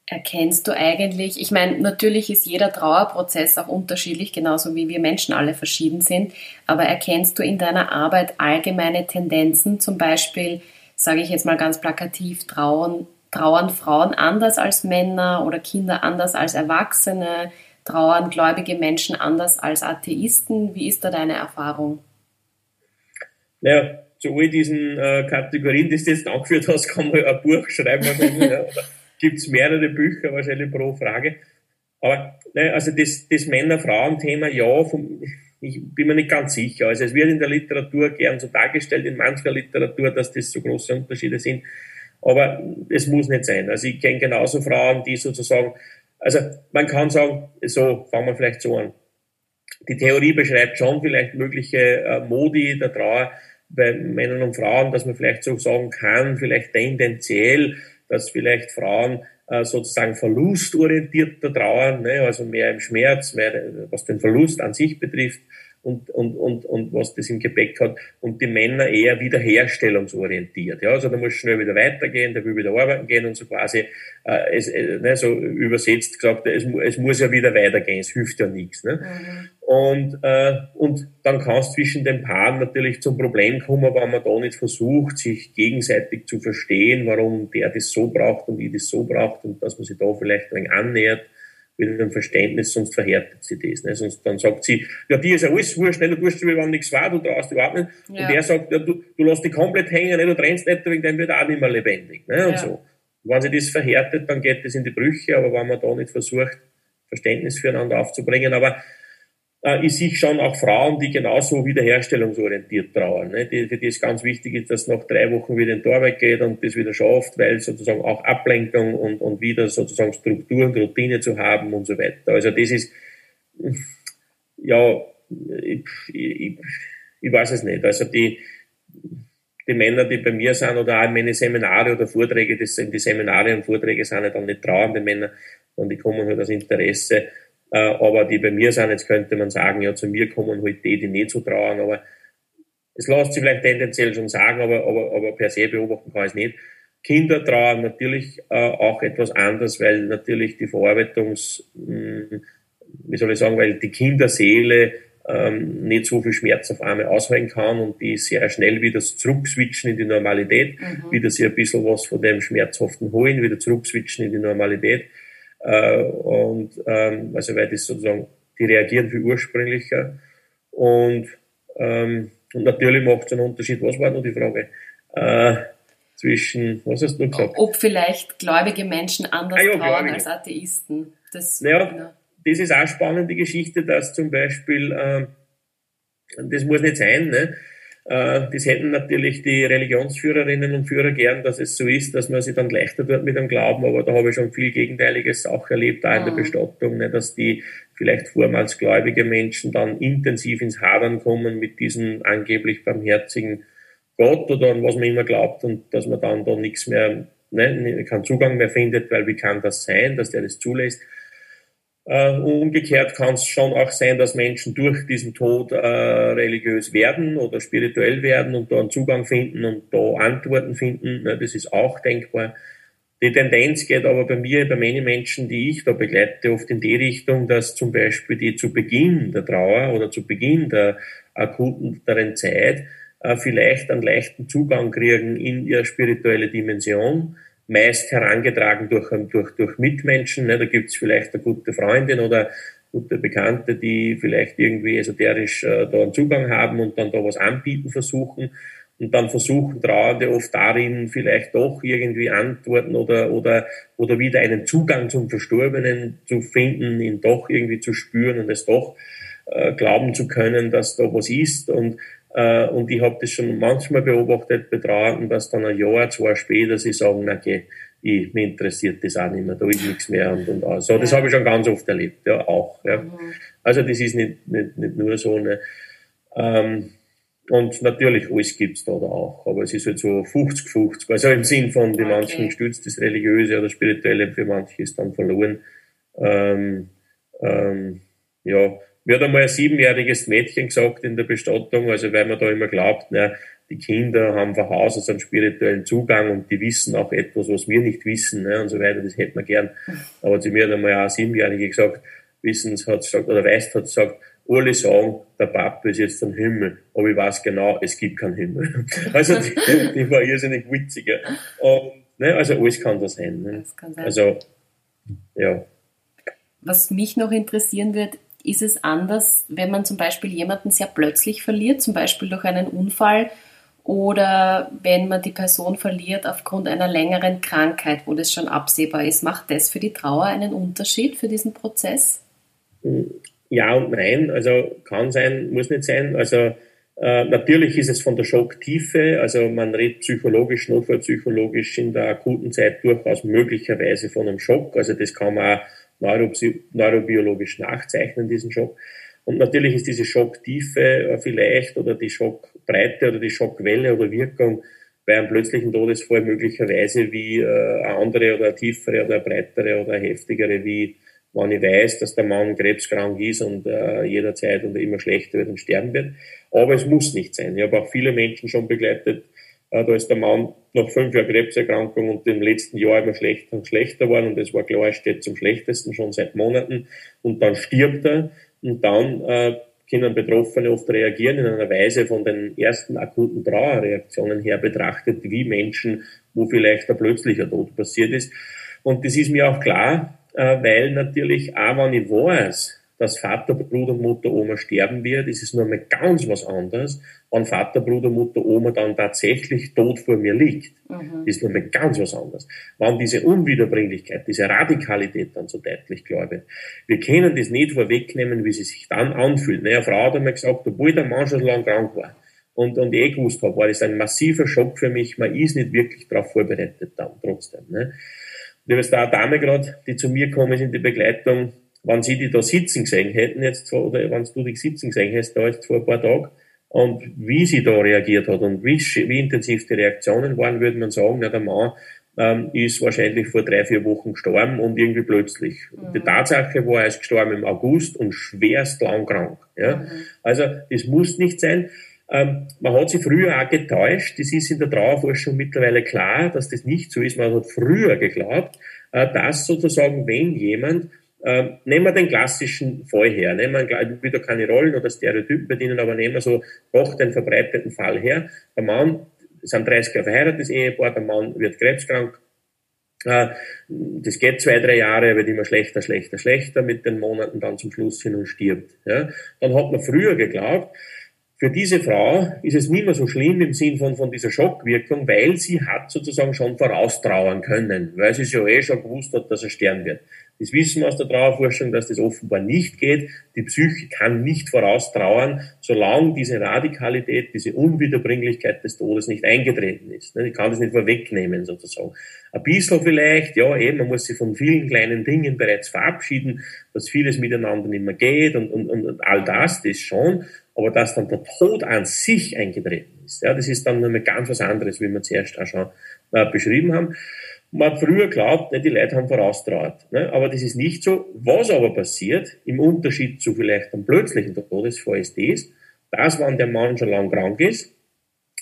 A: Erkennst du eigentlich, ich meine, natürlich ist jeder Trauerprozess auch unterschiedlich, genauso wie wir Menschen alle verschieden sind, aber erkennst du in deiner Arbeit allgemeine Tendenzen, zum Beispiel, sage ich jetzt mal ganz plakativ, trauern, trauern Frauen anders als Männer oder Kinder anders als Erwachsene? Trauern gläubige Menschen anders als Atheisten? Wie ist da deine Erfahrung?
B: Naja, zu all diesen äh, Kategorien, die du jetzt angeführt hast, kann man ein Buch schreiben. ja, Gibt es mehrere Bücher wahrscheinlich pro Frage. Aber ne, also das, das Männer-Frauen-Thema, ja, vom, ich bin mir nicht ganz sicher. Also es wird in der Literatur gern so dargestellt, in mancher Literatur, dass das so große Unterschiede sind. Aber es muss nicht sein. Also ich kenne genauso Frauen, die sozusagen, also man kann sagen, so fangen wir vielleicht so an. Die Theorie beschreibt schon vielleicht mögliche äh, Modi der Trauer bei Männern und Frauen, dass man vielleicht so sagen kann, vielleicht tendenziell, dass vielleicht Frauen äh, sozusagen verlustorientierter trauern, ne, also mehr im Schmerz, mehr was den Verlust an sich betrifft und, und, und, und was das im Gepäck hat und die Männer eher wiederherstellungsorientiert. Ja, also da muss schnell wieder weitergehen, der will wieder arbeiten gehen und so quasi, äh, es, äh, ne, so übersetzt gesagt, es, es muss ja wieder weitergehen, es hilft ja nichts. Ne? Mhm. Und, äh, und dann kann es zwischen den Paaren natürlich zum Problem kommen, wenn man da nicht versucht, sich gegenseitig zu verstehen, warum der das so braucht und ich das so braucht und dass man sich da vielleicht ein wenig annähert mit einem Verständnis, sonst verhärtet sie das. Ne? Sonst dann sagt sie, ja, dir ist ja alles wurscht, ne? du tust schon, wenn nichts war, du traust überhaupt nicht. Ja. Und der sagt, ja, du, du lässt dich komplett hängen, ne? du trennst nicht, wegen dem wird auch nicht mehr lebendig. Ne? Und ja. so. Und wenn sie das verhärtet, dann geht das in die Brüche, aber wenn man da nicht versucht, Verständnis füreinander aufzubringen, aber äh, ich sehe schon auch Frauen, die genauso wiederherstellungsorientiert trauern. Ne? Die, für die es ganz wichtig ist, dass nach drei Wochen wieder in die Arbeit geht und das wieder schafft, weil sozusagen auch Ablenkung und, und wieder sozusagen Struktur und Routine zu haben und so weiter. Also das ist, ja, ich, ich, ich weiß es nicht. Also die, die Männer, die bei mir sind oder auch in meine Seminare oder Vorträge, das sind die Seminare und Vorträge sind ja dann nicht trauernde Männer, sondern die kommen halt aus Interesse aber die bei mir sind, jetzt könnte man sagen, ja, zu mir kommen halt die, die nicht so trauern, aber es lässt sich vielleicht tendenziell schon sagen, aber, aber, aber per se beobachten kann ich es nicht. Kinder trauern natürlich äh, auch etwas anders, weil natürlich die Verarbeitungs, hm, wie soll ich sagen, weil die Kinderseele ähm, nicht so viel Schmerz auf einmal aushalten kann und die sehr schnell wieder zurückswitchen in die Normalität, mhm. wieder sich ein bisschen was von dem Schmerzhaften holen, wieder zurückswitchen in die Normalität. Äh, und ähm, also weil das sozusagen, die reagieren viel ursprünglicher. Und, ähm, und natürlich macht es einen Unterschied. Was war noch die Frage? Äh, zwischen, was hast du gesagt?
A: Ob vielleicht gläubige Menschen anders ah, ja, trauern als Atheisten.
B: Das, naja, genau. das ist auch eine spannende Geschichte, dass zum Beispiel, äh, das muss nicht sein, ne? Äh, das hätten natürlich die Religionsführerinnen und Führer gern, dass es so ist, dass man sich dann leichter tut mit dem Glauben, aber da habe ich schon viel Gegenteiliges auch erlebt, auch in der ah. Bestattung, ne, dass die vielleicht vormals gläubige Menschen dann intensiv ins Hadern kommen mit diesem angeblich barmherzigen Gott oder an was man immer glaubt und dass man dann da nichts mehr, ne, keinen Zugang mehr findet, weil wie kann das sein, dass der das zulässt. Äh, umgekehrt kann es schon auch sein, dass Menschen durch diesen Tod äh, religiös werden oder spirituell werden und da einen Zugang finden und da Antworten finden. Ne, das ist auch denkbar. Die Tendenz geht aber bei mir, bei meinen Menschen, die ich da begleite, oft in die Richtung, dass zum Beispiel die zu Beginn der Trauer oder zu Beginn der akuten Zeit äh, vielleicht einen leichten Zugang kriegen in ihre spirituelle Dimension meist herangetragen durch, durch, durch Mitmenschen. Ne? Da gibt's vielleicht eine gute Freundin oder gute Bekannte, die vielleicht irgendwie esoterisch äh, da einen Zugang haben und dann da was anbieten versuchen. Und dann versuchen Trauernde oft darin vielleicht doch irgendwie Antworten oder, oder, oder wieder einen Zugang zum Verstorbenen zu finden, ihn doch irgendwie zu spüren und es doch äh, glauben zu können, dass da was ist. Und äh, und ich habe das schon manchmal beobachtet bei Trauernden, dass dann ein Jahr, zwei später sie sagen, na okay, ich, mich interessiert das auch nicht mehr, da ist nichts mehr und, und so. Das habe ich schon ganz oft erlebt, ja, auch. Ja. Mhm. Also das ist nicht, nicht, nicht nur so eine ähm, und natürlich, alles gibt's da, da auch. Aber es ist halt so 50-50. Also im Sinn von, die okay. manchen stützt das Religiöse oder Spirituelle, für manche ist dann verloren. Ähm, ähm, ja, mir hat einmal ein siebenjähriges Mädchen gesagt in der Bestattung, also weil man da immer glaubt, na, die Kinder haben von Haus aus einen spirituellen Zugang und die wissen auch etwas, was wir nicht wissen ne, und so weiter, das hätte man gern. Aber zu mir hat einmal auch ein Siebenjährige gesagt, wissen hat gesagt, oder weißt hat gesagt, alle sagen, der Papa ist jetzt am Himmel, aber ich weiß genau, es gibt keinen Himmel. Also die, die war irrsinnig witziger. Und, ne, also alles kann da sein. Ne? Das kann sein. Also, ja.
A: was mich noch interessieren wird, ist es anders, wenn man zum Beispiel jemanden sehr plötzlich verliert, zum Beispiel durch einen Unfall oder wenn man die Person verliert aufgrund einer längeren Krankheit, wo das schon absehbar ist. Macht das für die Trauer einen Unterschied für diesen Prozess?
B: Ja und nein. Also kann sein, muss nicht sein. Also äh, natürlich ist es von der Schocktiefe, also man redet psychologisch, notfallpsychologisch in der akuten Zeit durchaus möglicherweise von einem Schock. Also das kann man auch neurobiologisch nachzeichnen, diesen Schock. Und natürlich ist diese Schocktiefe äh, vielleicht oder die Schockbreite oder die Schockwelle oder Wirkung bei einem plötzlichen Todesfall möglicherweise wie äh, eine andere oder eine tiefere oder eine breitere oder eine heftigere, wie wenn ich weiß, dass der Mann krebskrank ist und äh, jederzeit und immer schlechter wird und sterben wird. Aber es muss nicht sein. Ich habe auch viele Menschen schon begleitet, da ist der Mann nach fünf Jahren Krebserkrankung und im letzten Jahr immer schlechter und schlechter geworden. Und es war klar, er steht zum schlechtesten schon seit Monaten. Und dann stirbt er. Und dann äh, können Betroffene oft reagieren in einer Weise von den ersten akuten Trauerreaktionen her betrachtet, wie Menschen, wo vielleicht ein plötzlicher Tod passiert ist. Und das ist mir auch klar, äh, weil natürlich auch wenn ich weiß, dass Vater, Bruder, Mutter, Oma sterben wird, ist es nur mal ganz was anderes, wenn Vater, Bruder, Mutter, Oma dann tatsächlich tot vor mir liegt. Mhm. ist nur mal ganz was anderes. Wenn diese Unwiederbringlichkeit, diese Radikalität dann so deutlich klar wird. Wir können das nicht vorwegnehmen, wie sie sich dann anfühlt. Eine Frau hat einmal gesagt, obwohl der Mann schon lange krank war und, und ich eh gewusst habe, war das ein massiver Schock für mich. Man ist nicht wirklich darauf vorbereitet dann trotzdem. Ne? Und ich habe da eine Dame gerade, die zu mir gekommen ist in die Begleitung, wenn sie die da sitzen gesehen hätten jetzt vor, oder wenn du dich sitzen gesehen hast, da jetzt vor ein paar Tagen, und wie sie da reagiert hat und wie, wie intensiv die Reaktionen waren, würde man sagen, na, der Mann ähm, ist wahrscheinlich vor drei, vier Wochen gestorben und irgendwie plötzlich. Mhm. Die Tatsache war, er ist gestorben im August und schwerst lang krank. Ja? Mhm. Also das muss nicht sein. Ähm, man hat sich früher auch getäuscht. Das ist in der Trauerforschung mittlerweile klar, dass das nicht so ist. Man hat früher geglaubt, äh, dass sozusagen, wenn jemand ähm, nehmen wir den klassischen Fall her. Nehmen wir wieder keine Rollen oder Stereotypen bedienen, aber nehmen wir so doch den verbreiteten Fall her. Der Mann, sind 30 Jahre verheiratetes Ehepaar, der Mann wird krebskrank. Äh, das geht zwei, drei Jahre, wird immer schlechter, schlechter, schlechter mit den Monaten dann zum Schluss hin und stirbt. Ja? Dann hat man früher geglaubt, für diese Frau ist es nicht mehr so schlimm im Sinn von, von dieser Schockwirkung, weil sie hat sozusagen schon voraustrauern können, weil sie es ja eh schon gewusst hat, dass er sterben wird. Das wissen wir aus der Trauerforschung, dass das offenbar nicht geht. Die Psyche kann nicht voraustrauern, solange diese Radikalität, diese Unwiederbringlichkeit des Todes nicht eingetreten ist. Ich kann das nicht vorwegnehmen, sozusagen. Ein bisschen vielleicht, ja, eben, man muss sich von vielen kleinen Dingen bereits verabschieden, dass vieles miteinander nicht mehr geht und, und, und all das, das schon. Aber dass dann der Tod an sich eingetreten ist, ja, das ist dann nochmal ganz was anderes, wie wir zuerst auch schon äh, beschrieben haben. Man hat früher glaubt, ne, die Leute haben voraustrauert. Ne? Aber das ist nicht so. Was aber passiert, im Unterschied zu vielleicht einem plötzlichen Todesfall, ist das, dass wenn der Mann schon lang krank ist,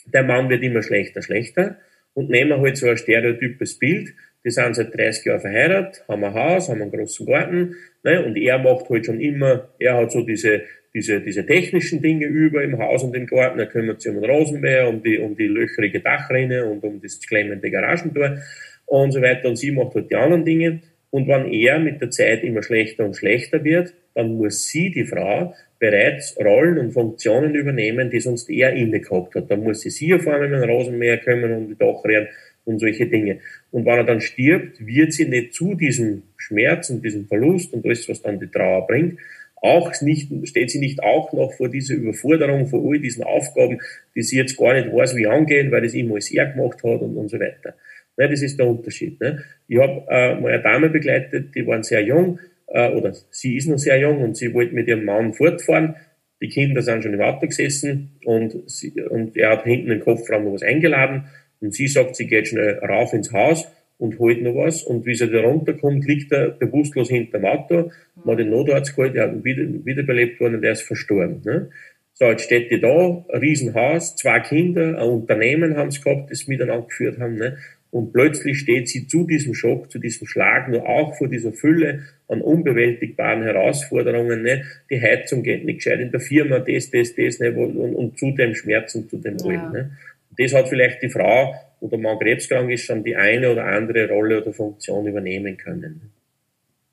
B: der Mann wird immer schlechter, schlechter. Und nehmen wir halt so ein stereotypes Bild. Die sind seit 30 Jahren verheiratet, haben ein Haus, haben einen großen Garten. Ne? Und er macht halt schon immer, er hat so diese, diese, diese technischen Dinge über im Haus und im Garten. Er kümmert sich um den Rasenmäher, um die, um die löcherige Dachrinne und um das klemmende Garagentor und so weiter. Und sie macht halt die anderen Dinge. Und wenn er mit der Zeit immer schlechter und schlechter wird, dann muss sie, die Frau, bereits Rollen und Funktionen übernehmen, die sonst er inne gehabt hat. Dann muss sie sich auf einmal um den Rasenmäher kümmern und die Dachrehren und solche Dinge. Und wenn er dann stirbt, wird sie nicht zu diesem Schmerz und diesem Verlust und alles, was dann die Trauer bringt, auch nicht, steht sie nicht auch noch vor dieser Überforderung, vor all diesen Aufgaben, die sie jetzt gar nicht weiß, wie angehen, weil das immer er gemacht hat und, und so weiter. Ne, das ist der Unterschied. Ne? Ich habe äh, mal eine Dame begleitet, die waren sehr jung, äh, oder sie ist noch sehr jung und sie wollte mit ihrem Mann fortfahren. Die Kinder sind schon im Auto gesessen und, sie, und er hat hinten im Kofferraum noch was eingeladen und sie sagt, sie geht schnell rauf ins Haus und holt noch was und wie sie da runterkommt, liegt er bewusstlos hinter dem Auto, man hat den Notarzt geholt, er hat wieder, wiederbelebt worden und er ist verstorben. Ne? So, jetzt steht die da, ein Riesenhaus, zwei Kinder, ein Unternehmen haben sie gehabt, das miteinander geführt haben. Ne? Und plötzlich steht sie zu diesem Schock, zu diesem Schlag, nur auch vor dieser Fülle an unbewältigbaren Herausforderungen. Ne? Die Heizung geht nicht gescheit in der Firma, das, das, das, ne? und, und zu dem Schmerzen, zu dem. Ja. Ne? Das hat vielleicht die Frau oder man krebskrank ist, schon die eine oder andere Rolle oder Funktion übernehmen können.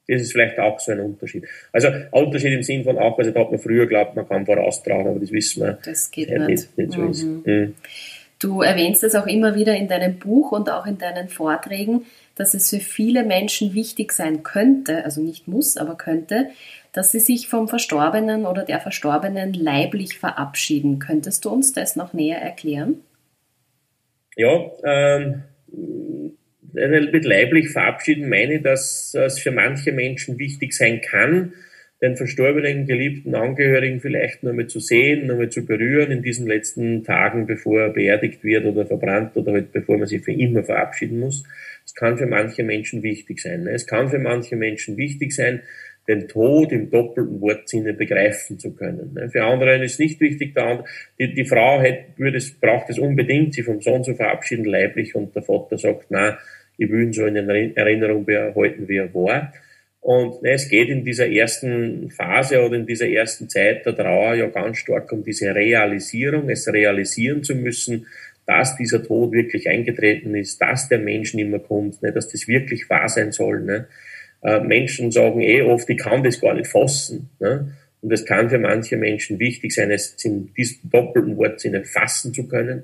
B: Das ist vielleicht auch so ein Unterschied. Also Unterschied im Sinn von auch, also da hat man früher glaubt, man kann voraustragen, aber das wissen wir.
A: Das geht nicht. nicht, nicht so mhm. ist. Mhm. Du erwähnst es auch immer wieder in deinem Buch und auch in deinen Vorträgen, dass es für viele Menschen wichtig sein könnte, also nicht muss, aber könnte, dass sie sich vom Verstorbenen oder der Verstorbenen leiblich verabschieden. Könntest du uns das noch näher erklären?
B: Ja, ähm, mit leiblich verabschieden meine ich, dass es für manche Menschen wichtig sein kann, den verstorbenen, geliebten Angehörigen vielleicht nur mal zu sehen, nur mal zu berühren in diesen letzten Tagen, bevor er beerdigt wird oder verbrannt oder halt bevor man sich für immer verabschieden muss. Es kann für manche Menschen wichtig sein. Es kann für manche Menschen wichtig sein, den Tod im doppelten Wortsinne begreifen zu können. Für andere ist nicht wichtig, die, die Frau hat, würde braucht es unbedingt, sich vom Sohn zu verabschieden, leiblich, und der Vater sagt, na, ich will ihn so in Erinnerung behalten, wie er war. Und ne, es geht in dieser ersten Phase oder in dieser ersten Zeit der Trauer ja ganz stark um diese Realisierung, es realisieren zu müssen, dass dieser Tod wirklich eingetreten ist, dass der Mensch nicht mehr kommt, ne, dass das wirklich wahr sein soll. Ne. Äh, Menschen sagen eh oft, ich kann das gar nicht fassen. Ne. Und es kann für manche Menschen wichtig sein, es in diesem doppelten Wortsinne fassen zu können.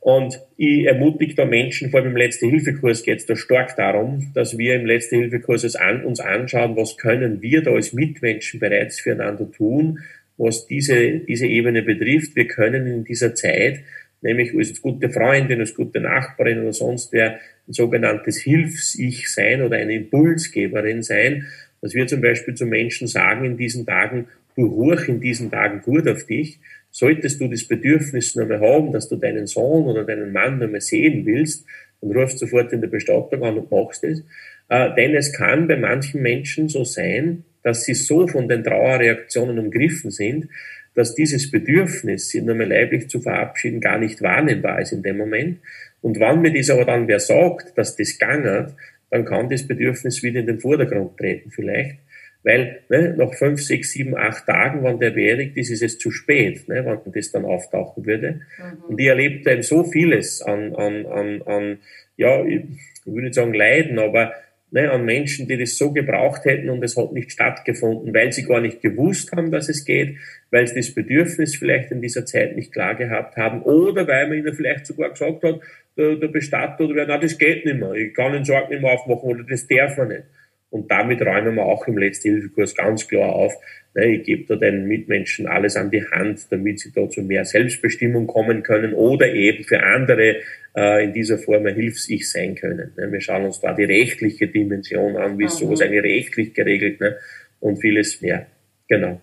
B: Und ich ermutige da Menschen, vor allem im Letzte-Hilfe-Kurs geht es da stark darum, dass wir im Letzte-Hilfe-Kurs an, uns anschauen, was können wir da als Mitmenschen bereits füreinander tun, was diese, diese Ebene betrifft. Wir können in dieser Zeit, nämlich als gute Freundin, als gute Nachbarin oder sonst wer, ein sogenanntes Hilfs-Ich sein oder eine Impulsgeberin sein, dass wir zum Beispiel zu Menschen sagen in diesen Tagen, du ruch in diesen Tagen gut auf dich, Solltest du das Bedürfnis noch mal haben, dass du deinen Sohn oder deinen Mann noch mal sehen willst, dann rufst sofort in der Bestattung an und machst es. Äh, denn es kann bei manchen Menschen so sein, dass sie so von den Trauerreaktionen umgriffen sind, dass dieses Bedürfnis, sie nochmal leiblich zu verabschieden, gar nicht wahrnehmbar ist in dem Moment. Und wann mir das aber dann wer sagt, dass das gangert, dann kann das Bedürfnis wieder in den Vordergrund treten vielleicht. Weil ne, nach fünf, sechs, sieben, acht Tagen, wann der beerdigt ist, ist es zu spät, ne, wann das dann auftauchen würde. Mhm. Und ich erlebte eben so vieles an, an, an, an ja, ich würde nicht sagen Leiden, aber ne, an Menschen, die das so gebraucht hätten und es hat nicht stattgefunden, weil sie gar nicht gewusst haben, dass es geht, weil sie das Bedürfnis vielleicht in dieser Zeit nicht klar gehabt haben oder weil man ihnen vielleicht sogar gesagt hat, der, der Bestatter oder wer, na, das geht nicht mehr, ich kann den Sarg nicht mehr aufmachen oder das darf man nicht. Und damit räumen wir auch im Letzte-Hilfe-Kurs ganz klar auf, ne, ich gebe da den Mitmenschen alles an die Hand, damit sie da zu mehr Selbstbestimmung kommen können oder eben für andere äh, in dieser Form ein Hilfs-Ich sein können. Ne. Wir schauen uns da die rechtliche Dimension an, wie ist mhm. sowas eigentlich rechtlich geregelt ne, und vieles mehr. Genau.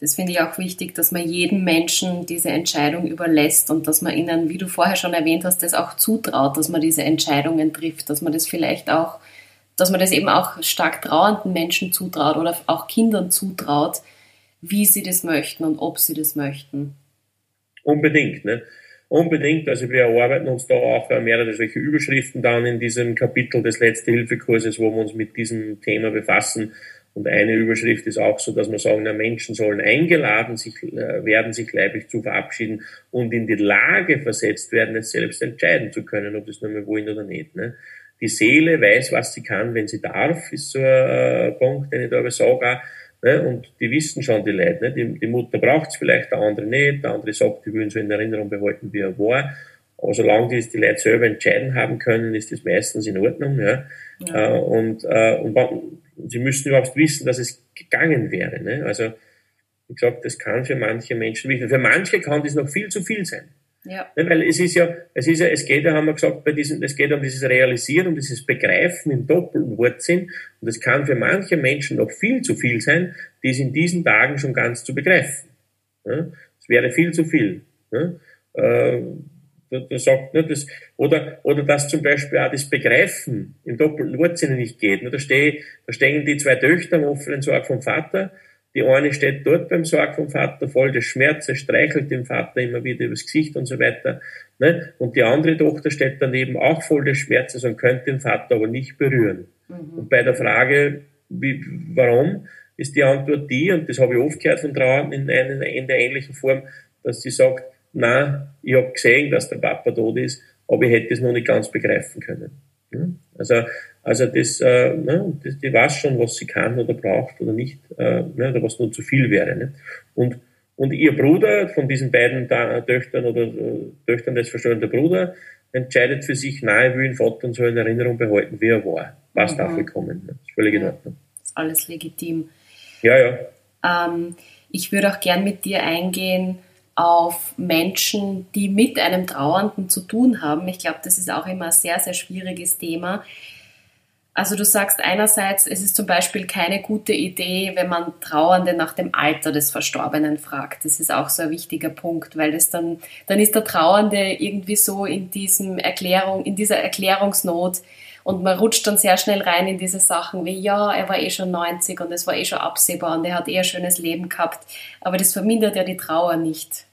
A: Das finde ich auch wichtig, dass man jedem Menschen diese Entscheidung überlässt und dass man ihnen, wie du vorher schon erwähnt hast, das auch zutraut, dass man diese Entscheidungen trifft, dass man das vielleicht auch dass man das eben auch stark trauernden Menschen zutraut oder auch Kindern zutraut, wie sie das möchten und ob sie das möchten.
B: Unbedingt, ne? Unbedingt. Also wir erarbeiten uns da auch mehrere solche Überschriften dann in diesem Kapitel des Letzte-Hilfe-Kurses, wo wir uns mit diesem Thema befassen. Und eine Überschrift ist auch so, dass wir sagen, na, Menschen sollen eingeladen sich, äh, werden, sich leiblich zu verabschieden und in die Lage versetzt werden, es selbst entscheiden zu können, ob das nur mehr wollen oder nicht. Ne? die Seele weiß, was sie kann, wenn sie darf, ist so ein äh, Punkt, den ich da aber sage. Ne? Und die wissen schon, die Leute. Ne? Die, die Mutter braucht es vielleicht, der andere nicht. Der andere sagt, die wollen so in Erinnerung behalten, wie er war. Aber solange die, die Leute selber entscheiden haben können, ist das meistens in Ordnung. Ja? ja. Äh, und, äh, und sie müssen überhaupt wissen, dass es gegangen wäre. Ne? Also, wie gesagt, das kann für manche Menschen wichtig. Für manche kann das noch viel zu viel sein. Ja. Ne, weil es ist ja, es ist ja, es geht ja, haben wir gesagt, bei diesem, es geht um dieses Realisieren, dieses Begreifen im doppelten Wortsinn. Und es kann für manche Menschen noch viel zu viel sein, dies in diesen Tagen schon ganz zu begreifen. Es wäre viel zu viel. Äh, da, sagt, ne, das, oder, oder dass zum Beispiel auch das Begreifen im doppelten Wortsinne nicht geht. Da, steh, da stehen die zwei Töchter am offenen Sorg vom Vater die eine steht dort beim Sarg vom Vater voll des Schmerzes, streichelt den Vater immer wieder übers Gesicht und so weiter. Ne? Und die andere Tochter steht daneben auch voll des Schmerzes und könnte den Vater aber nicht berühren. Mhm. Und bei der Frage, wie, warum, ist die Antwort die, und das habe ich oft gehört von Trauern in, in, in der ähnlichen Form, dass sie sagt, na, ich habe gesehen, dass der Papa tot ist, aber ich hätte es noch nicht ganz begreifen können. Also Also das, äh, ne, das, die weiß schon, was sie kann oder braucht oder nicht, äh, ne, oder was nur zu viel wäre. Ne? Und, und ihr Bruder von diesen beiden da, Töchtern oder äh, Töchtern des verstorbenen Bruder entscheidet für sich, nein, er will den Vater und so in Erinnerung behalten, wie er war. Was mhm. darf gekommen. Ne? Das ist völlig ja. in Ordnung.
A: Ist alles legitim.
B: Ja, ja.
A: Ähm, ich würde auch gern mit dir eingehen auf Menschen, die mit einem Trauernden zu tun haben. Ich glaube, das ist auch immer ein sehr, sehr schwieriges Thema. Also du sagst einerseits, es ist zum Beispiel keine gute Idee, wenn man Trauernde nach dem Alter des Verstorbenen fragt. Das ist auch so ein wichtiger Punkt, weil das dann, dann ist der Trauernde irgendwie so in diesem Erklärung, in dieser Erklärungsnot und man rutscht dann sehr schnell rein in diese Sachen wie, ja, er war eh schon 90 und es war eh schon absehbar und er hat eh ein schönes Leben gehabt. Aber das vermindert ja die Trauer nicht.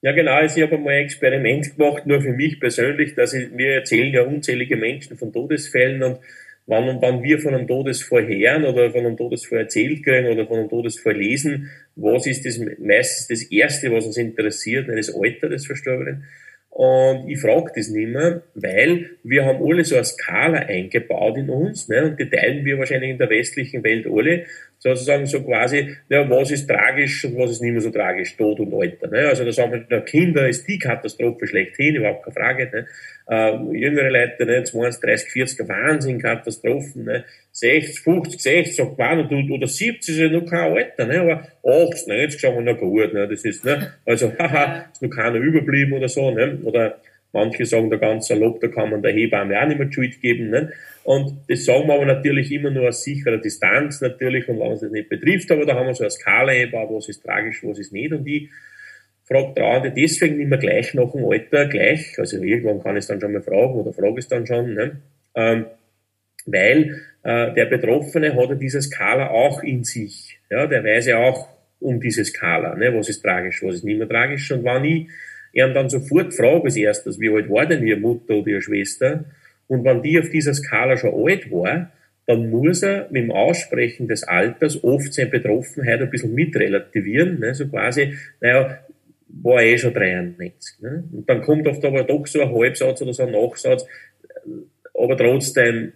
B: Ja, genau. Also ich habe einmal ein Experiment gemacht, nur für mich persönlich, dass ich, mir erzählen ja unzählige Menschen von Todesfällen und wann und wann wir von einem Todesfall hören oder von einem Todesfall erzählt kriegen oder von einem Todesfall lesen, was ist das meistens das Erste, was uns interessiert, das Alter des Verstorbenen. Und ich frage das nicht mehr, weil wir haben alle so eine Skala eingebaut in uns, ne, und die teilen wir wahrscheinlich in der westlichen Welt alle, sozusagen so quasi, ja, was ist tragisch und was ist nicht mehr so tragisch, Tod und Alter. Ne? Also da sagen wir, na, Kinder ist die Katastrophe schlechthin, überhaupt keine Frage. Ne? Äh, jüngere Leute, ne, 20, 30, 40 Wahnsinn, Katastrophen, ne? 60, 50, 60, sagt man, oder, oder 70 ist ja noch kein Alter, ne? aber 80, 90 sagen wir, na gut, ne? das ist, ne? also haha, ist noch keiner überblieben oder so. Ne? Oder manche sagen da ganz salopp, da kann man der Hebamme auch nicht mehr Schuld geben. Ne? Und das sagen wir aber natürlich immer nur aus sicherer Distanz natürlich und wenn es das nicht betrifft, aber da haben wir so eine Skala eingebaut, was ist tragisch, was ist nicht. Und ich frage Trauernde deswegen nicht mehr gleich nach dem Alter, gleich, also irgendwann kann ich es dann schon mal fragen oder frage es dann schon, ne? ähm, weil äh, der Betroffene hat ja diese Skala auch in sich. Ja, der weiß ja auch um diese Skala, ne? was ist tragisch, was ist nicht mehr tragisch. Und wenn ich ihm dann sofort frage als erstes, wie alt war denn ihre Mutter oder ihre Schwester, und wenn die auf dieser Skala schon alt war, dann muss er mit dem Aussprechen des Alters oft seine Betroffenheit ein bisschen mitrelativieren. Ne? So quasi, naja, war eh schon 93. Ne? Und dann kommt oft aber doch so ein Halbsatz oder so ein Nachsatz, aber trotzdem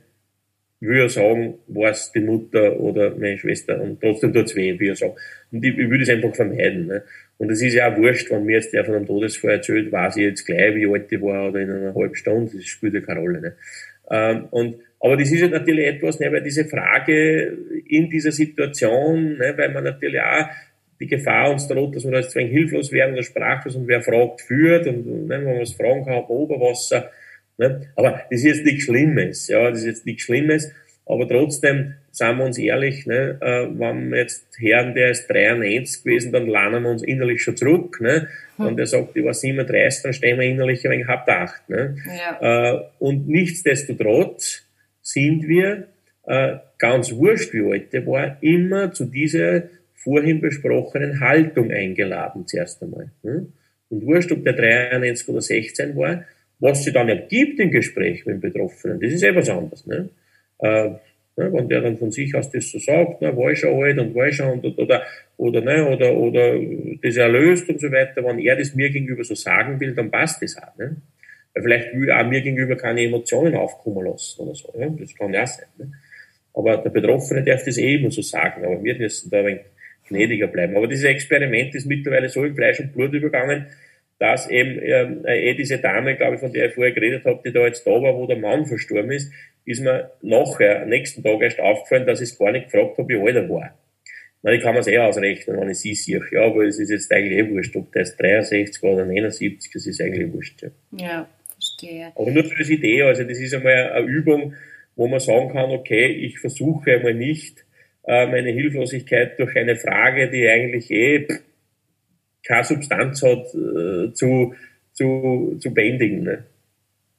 B: will er sagen, war es die Mutter oder meine Schwester und trotzdem tut es weh, will er sagen. Und ich, ich würde es einfach vermeiden. Ne? Und es ist ja auch wurscht, wenn mir jetzt der von einem Todesfall erzählt, weiß ich jetzt gleich, wie alt ich war oder in einer halben Stunde, das spielt ja keine Rolle. Ne? Ähm, und, aber das ist ja natürlich etwas, ne, weil diese Frage in dieser Situation, ne, weil man natürlich auch die Gefahr uns droht, dass wir jetzt ein hilflos werden oder sprachlos und wer fragt, führt und ne, wenn man was fragen kann, Oberwasser. Ne? Aber das ist jetzt nichts Schlimmes, ja, das ist jetzt nichts Schlimmes. Aber trotzdem, sagen wir uns ehrlich, ne, äh, wenn wir jetzt hören, der ist 93 gewesen, dann lernen wir uns innerlich schon zurück. Ne? Hm. Und der sagt, ich war 37, dann stehen wir innerlich ein wenig halb acht. Ne? Ja. Äh, und nichtsdestotrotz sind wir, äh, ganz wurscht wie alt der war, immer zu dieser vorhin besprochenen Haltung eingeladen zuerst einmal. Ne? Und wurscht, ob der 93 oder 16 war, was sie dann ergibt im Gespräch mit dem Betroffenen, das ist etwas anderes. Ne? äh, ne, wenn der dann von sich aus das so sagt, ne, war ich schon alt und war ich schon und, oder, oder, ne, oder, oder das erlöst und so weiter, wenn er das mir gegenüber so sagen will, dann passt das auch. Ne? Weil vielleicht will auch mir gegenüber keine Emotionen aufkommen lassen oder so. Ne? Das kann ja sein. Ne? Aber der Betroffene darf das eh immer so sagen, aber wir müssen da ein wenig gnädiger bleiben. Aber dieses Experiment ist mittlerweile so in Fleisch und Blut übergangen, dass eben äh, eh diese Dame, glaube ich, von der ich vorher geredet habe, die da jetzt da war, wo der Mann verstorben ist, ist mir nachher, am nächsten Tag erst aufgefallen, dass ich es gar nicht gefragt habe, wie alt er war. Na, ich kann mir es eh ausrechnen, wenn ich sie sehe. Ja, aber es ist jetzt eigentlich eh wurscht, ob der ist 63 oder 79, das ist eigentlich wurscht.
A: Ja, ja verstehe.
B: Aber nur für das Idee, also das ist einmal eine Übung, wo man sagen kann, okay, ich versuche einmal nicht, äh, meine Hilflosigkeit durch eine Frage, die eigentlich eh keine Substanz hat, äh, zu, zu, zu bändigen. Ne?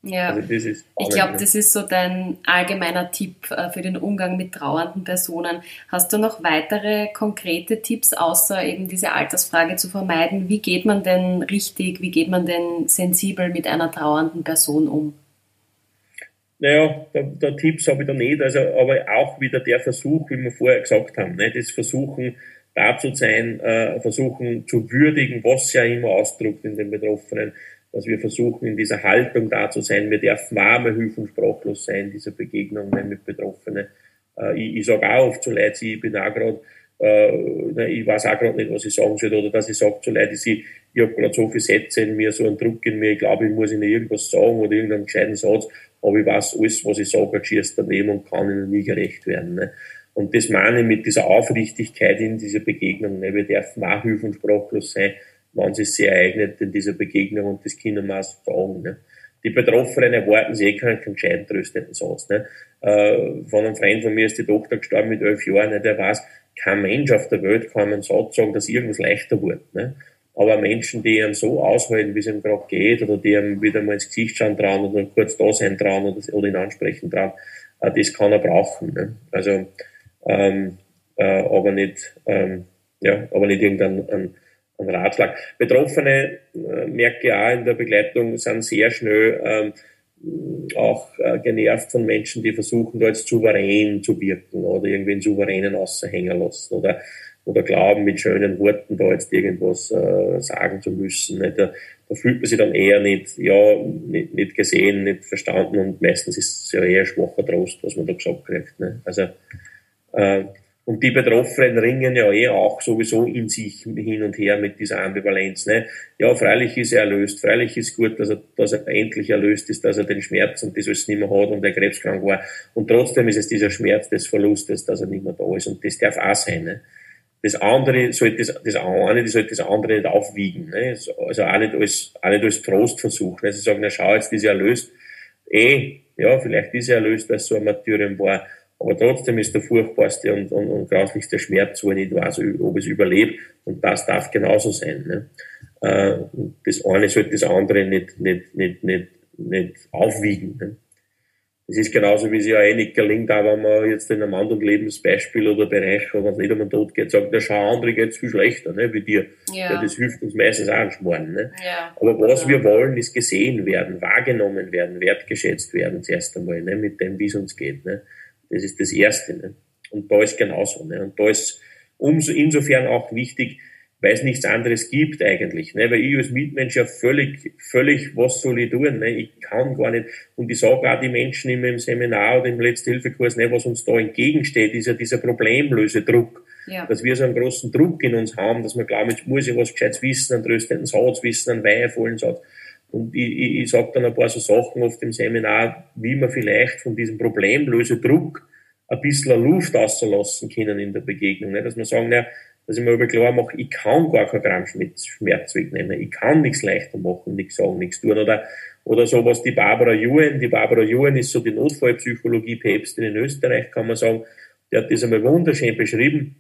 A: Ja, also ich glaube, das ist so dein allgemeiner Tipp äh, für den Umgang mit trauernden Personen. Hast du noch weitere konkrete Tipps, außer eben diese Altersfrage zu vermeiden? Wie geht man denn richtig, wie geht man denn sensibel mit einer trauernden Person um?
B: Naja, da, da Tipps habe ich da nicht, also, aber auch wieder der Versuch, wie wir vorher gesagt haben, ne, das Versuchen, da zu sein, äh, versuchen zu würdigen, was ja immer ausdrückt in den Betroffenen dass wir versuchen, in dieser Haltung da zu sein. Wir dürfen warme, hilf- sprachlos sein, in dieser Begegnung mit Betroffenen. Äh, ich, ich sage auch oft zu Leuten, ich bin auch gerade, äh, ich weiß auch gerade nicht, was ich sagen soll, oder dass ich sage zu Leuten, ich, ich habe gerade so viele Sätze in mir, so einen Druck in mir, ich glaube, ich muss ihnen irgendwas sagen oder irgendeinen gescheiten Satz, aber ich weiß, alles, was ich sage, schießt daneben und kann ihnen nie gerecht werden. Ne? Und das meine ich mit dieser Aufrichtigkeit in dieser Begegnung. Ne? Wir dürfen auch hilf- und sprachlos sein, wenn es sehr eignet in dieser Begegnung und das auch sagen. Ne? Die Betroffenen erwarten sich eh keinen gescheiten tröstenden Satz. Ne? Äh, von einem Freund von mir ist die Tochter gestorben mit elf Jahren, ne? der weiß, kein Mensch auf der Welt kann einen Satz sagen, dass irgendwas leichter wird. Ne? Aber Menschen, die einem so aushalten, wie es ihm gerade geht, oder die einem wieder mal ins Gesicht schauen trauen oder kurz da sein trauen oder, oder ihn ansprechen trauen, äh, das kann er brauchen. Ne? Also, ähm, äh, aber nicht, ähm, ja, aber nicht irgendein ein, ein Ratschlag. Betroffene, äh, merke ich auch in der Begleitung, sind sehr schnell ähm, auch äh, genervt von Menschen, die versuchen, da jetzt souverän zu wirken oder irgendwie einen souveränen außerhängen lassen oder oder glauben, mit schönen Worten da jetzt irgendwas äh, sagen zu müssen. Nicht? Da, da fühlt man sich dann eher nicht, ja, nicht, nicht gesehen, nicht verstanden und meistens ist es ja eher schwacher Trost, was man da gesagt kriegt. Ne? Also, äh, und die Betroffenen ringen ja eh auch sowieso in sich hin und her mit dieser Ambivalenz. Ne? Ja, freilich ist er erlöst, freilich ist gut, dass er, dass er endlich erlöst ist, dass er den Schmerz und das alles nicht mehr hat und er krebskrank war. Und trotzdem ist es dieser Schmerz des Verlustes, dass er nicht mehr da ist. Und das darf auch sein. Ne? das andere sollte das, das eine, das sollte das andere nicht aufwiegen. Ne? Also auch nicht als, auch nicht als Trostversuch. Ne? Sie sagen, na schau, jetzt ist er erlöst. Eh, ja, vielleicht ist er erlöst, es so ein Martyrium war. Aber trotzdem ist der furchtbarste und, und, und grauslichste Schmerz, wo er nicht weiß, ob es überlebt. Und das darf genauso sein. Ne? Äh, das eine sollte das andere nicht, nicht, nicht, nicht, nicht aufwiegen. Ne? Es ist genauso, wie es ja eh nicht gelingt, auch wenn man jetzt in einem anderen Lebensbeispiel oder Bereich, wenn es nicht um den Tod geht, sagt, der schau, andere geht's viel schlechter, ne, wie dir. Ja. ja das hilft uns meistens auch ein Schmoren, ne. Ja. Aber was ja. wir wollen, ist gesehen werden, wahrgenommen werden, wertgeschätzt werden, zuerst einmal, ne, mit dem, wie es uns geht, ne. Das ist das Erste, ne. Und da ist genauso, ne. Und da ist umso, insofern auch wichtig, weil es nichts anderes gibt eigentlich. Ne? Weil ich als Mitmensch ja völlig, völlig, was soll ich tun? Ne? Ich kann gar nicht. Und ich sage auch die Menschen immer im Seminar oder im Letzthilfekurs, ne, was uns da entgegensteht, ist ja dieser Problemlösedruck. Ja. Dass wir so einen großen Druck in uns haben, dass wir glauben, jetzt muss ich was Gescheites wissen, einen tröstenden Satz wissen, einen weihevollen Satz. Und ich, ich, ich sage dann ein paar so Sachen oft im Seminar, wie man vielleicht von diesem Problemlösedruck ein bisschen Luft auslassen können in der Begegnung. Ne? Dass wir sagen, na, dass ich mir aber klar mache, ich kann gar kein Gramm Schmerz wegnehmen, ich kann nichts leichter machen, nichts sagen, nichts tun. Oder, oder so was die Barbara Juen, die Barbara Juen ist so die Notfallpsychologie-Päpstin in Österreich, kann man sagen, die hat das einmal wunderschön beschrieben,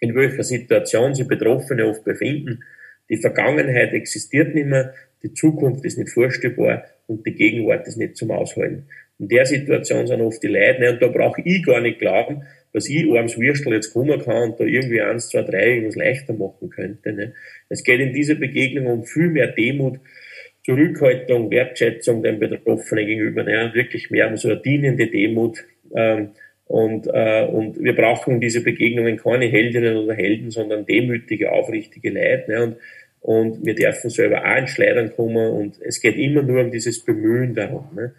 B: in welcher Situation sich Betroffene oft befinden. Die Vergangenheit existiert nicht mehr, die Zukunft ist nicht vorstellbar und die Gegenwart ist nicht zum Aushalten. In der Situation sind oft die Leute, ne, und da brauche ich gar nicht glauben, dass ich arms Würstel jetzt kommen kann und da irgendwie eins, zwei, drei irgendwas leichter machen könnte. Ne? Es geht in dieser Begegnung um viel mehr Demut, Zurückhaltung, Wertschätzung den Betroffenen gegenüber, ne? wirklich mehr um so eine dienende Demut. Ähm, und, äh, und wir brauchen diese Begegnungen keine Heldinnen oder Helden, sondern demütige, aufrichtige Leute. Ne? Und, und wir dürfen selber auch in Schleudern kommen und es geht immer nur um dieses Bemühen darum. Ne?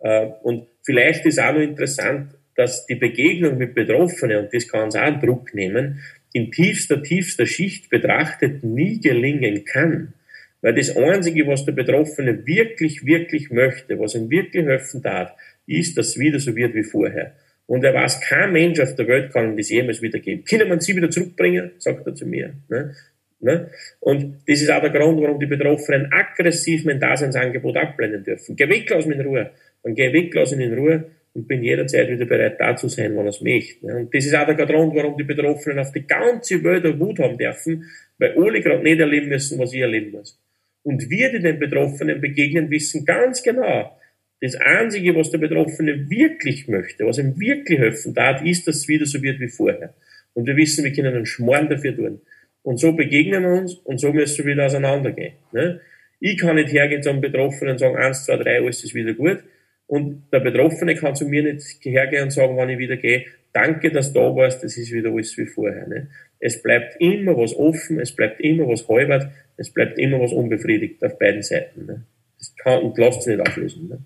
B: Äh, und vielleicht ist auch noch interessant, dass die Begegnung mit Betroffenen, und das kann uns auch einen Druck nehmen, in tiefster, tiefster Schicht betrachtet nie gelingen kann. Weil das Einzige, was der Betroffene wirklich, wirklich möchte, was ihm wirklich helfen darf, ist, dass es wieder so wird wie vorher. Und er weiß, kein Mensch auf der Welt kann ihm das jemals wieder geben. Können man sie wieder zurückbringen? Sagt er zu mir. Ne? Ne? Und das ist auch der Grund, warum die Betroffenen aggressiv mein Daseinsangebot abblenden dürfen. Geh weg, lass mich in Ruhe. Dann geh weg, lass ihn in Ruhe und bin jederzeit wieder bereit, da zu sein, wenn er es möchte. Und das ist auch der Grund, warum die Betroffenen auf die ganze Welt Wut haben dürfen, weil alle gerade nicht erleben müssen, was ich erleben muss. Und wir, die den Betroffenen begegnen, wissen ganz genau, das Einzige, was der Betroffene wirklich möchte, was ihm wirklich helfen darf, ist, dass es wieder so wird wie vorher. Und wir wissen, wir können einen Schmoren dafür tun. Und so begegnen wir uns und so müssen wir wieder auseinandergehen. Ne? Ich kann nicht hergehen zum Betroffenen und sagen, eins, zwei, drei, alles ist wieder gut. Und der Betroffene kann zu mir nicht hergehen und sagen, wann ich wieder gehe, danke, dass du da warst, das ist wieder alles wie vorher. Ne? Es bleibt immer was offen, es bleibt immer was halbert, es bleibt immer was unbefriedigt auf beiden Seiten. Ne? Das kann und lasst sich nicht auflösen. Ne?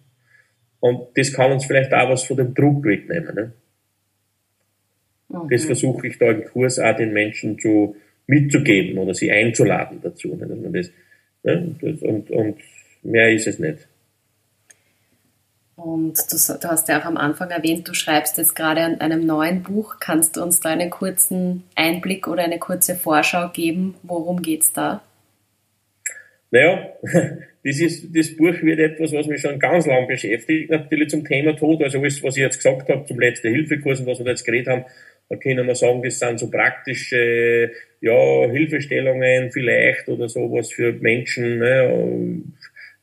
B: Und das kann uns vielleicht auch was von dem Druck wegnehmen. Ne? Mhm. Das versuche ich da im Kurs auch den Menschen zu mitzugeben oder sie einzuladen dazu. Ne? Dass man das, ne? und, und mehr ist es nicht.
A: Und du, du, hast ja auch am Anfang erwähnt, du schreibst jetzt gerade an einem neuen Buch. Kannst du uns da einen kurzen Einblick oder eine kurze Vorschau geben? Worum geht es da?
B: Naja, das, ist, das Buch wird etwas, was mich schon ganz lang beschäftigt, natürlich zum Thema Tod. Also alles, was ich jetzt gesagt habe, zum letzten Hilfekurs und was wir da jetzt geredet haben, da können wir sagen, das sind so praktische ja, Hilfestellungen vielleicht oder sowas für Menschen, ne,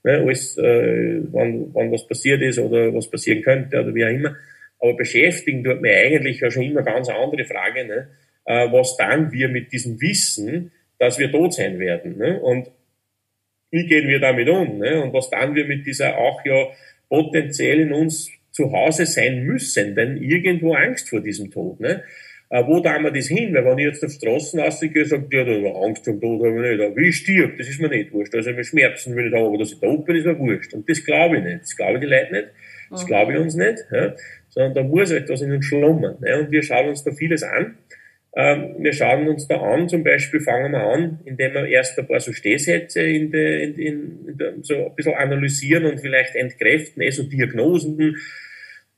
B: ne, alles, äh, wann, wann was passiert ist oder was passieren könnte oder wie auch immer. Aber beschäftigen tut mir eigentlich ja schon immer ganz andere Frage, ne, äh, was dann wir mit diesem Wissen, dass wir tot sein werden. Ne, und wie gehen wir damit um? Ne, und was dann wir mit dieser auch ja potenziell in uns zu Hause sein müssen, denn irgendwo Angst vor diesem Tod. Ne? Äh, wo tun wir das hin? Weil wenn ich jetzt auf Straßen rausgehe, sagt ja, da Angst vor dem Tod habe ich nicht. Aber wie ich stirb, das ist mir nicht wurscht. Also mir Schmerzen will ich haben, aber dass ich tot bin, ist mir wurscht. Und das glaube ich nicht. Das glaube ich die Leute nicht. Das mhm. glaube ich uns nicht. Ja? Sondern da muss etwas in uns schlummern. Ne? Und wir schauen uns da vieles an. Ähm, wir schauen uns da an, zum Beispiel fangen wir an, indem wir erst ein paar so Stehsätze in de, in, in, in de, so ein bisschen analysieren und vielleicht entkräften, eh so Diagnosen,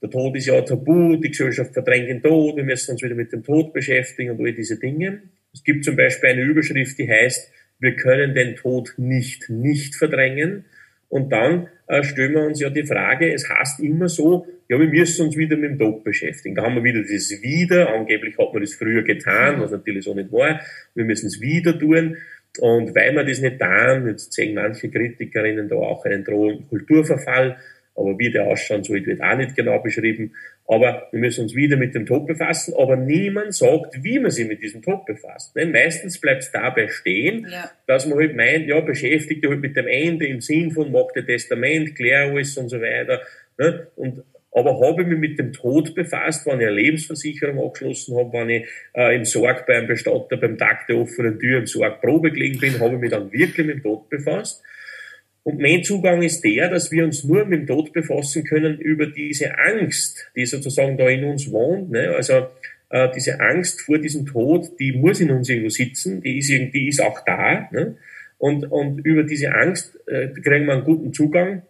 B: der Tod ist ja tabu, die Gesellschaft verdrängt den Tod, wir müssen uns wieder mit dem Tod beschäftigen und all diese Dinge. Es gibt zum Beispiel eine Überschrift, die heißt, wir können den Tod nicht nicht verdrängen. Und dann äh, stellen wir uns ja die Frage, es heißt immer so, ja, wir müssen uns wieder mit dem Tod beschäftigen. Da haben wir wieder dieses Wieder, angeblich hat man das früher getan, was natürlich so nicht war. Wir müssen es wieder tun. Und weil wir das nicht tun, jetzt sehen manche Kritikerinnen da auch einen drohenden Kulturverfall, aber wie der ausschauen soll, wird auch nicht genau beschrieben. Aber wir müssen uns wieder mit dem Tod befassen. Aber niemand sagt, wie man sich mit diesem Tod befasst. Ne? Meistens bleibt es dabei stehen, ja. dass man halt meint, ja, beschäftigt halt mit dem Ende im Sinn von, macht ein Testament, klär alles und so weiter. Ne? Und aber habe ich mich mit dem Tod befasst, wenn ich eine Lebensversicherung abgeschlossen habe, wenn ich äh, im Sorg beim Bestatter beim Tag der offenen Tür im Sorg Probe gelegen bin, habe ich mich dann wirklich mit dem Tod befasst. Und mein Zugang ist der, dass wir uns nur mit dem Tod befassen können über diese Angst, die sozusagen da in uns wohnt. Ne? Also äh, diese Angst vor diesem Tod, die muss in uns irgendwo sitzen, die ist, die ist auch da. Ne? Und, und über diese Angst äh, kriegen wir einen guten Zugang,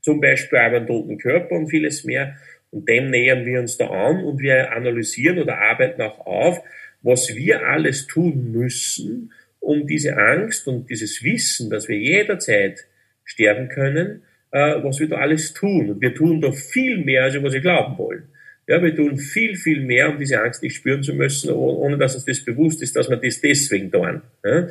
B: zum Beispiel auch einen toten Körper und vieles mehr. Und dem nähern wir uns da an und wir analysieren oder arbeiten auch auf, was wir alles tun müssen, um diese Angst und dieses Wissen, dass wir jederzeit sterben können, äh, was wir da alles tun. Und wir tun da viel mehr, als was wir glauben wollen. Ja, wir tun viel, viel mehr, um diese Angst nicht spüren zu müssen, ohne dass uns das bewusst ist, dass wir das deswegen tun. Ja?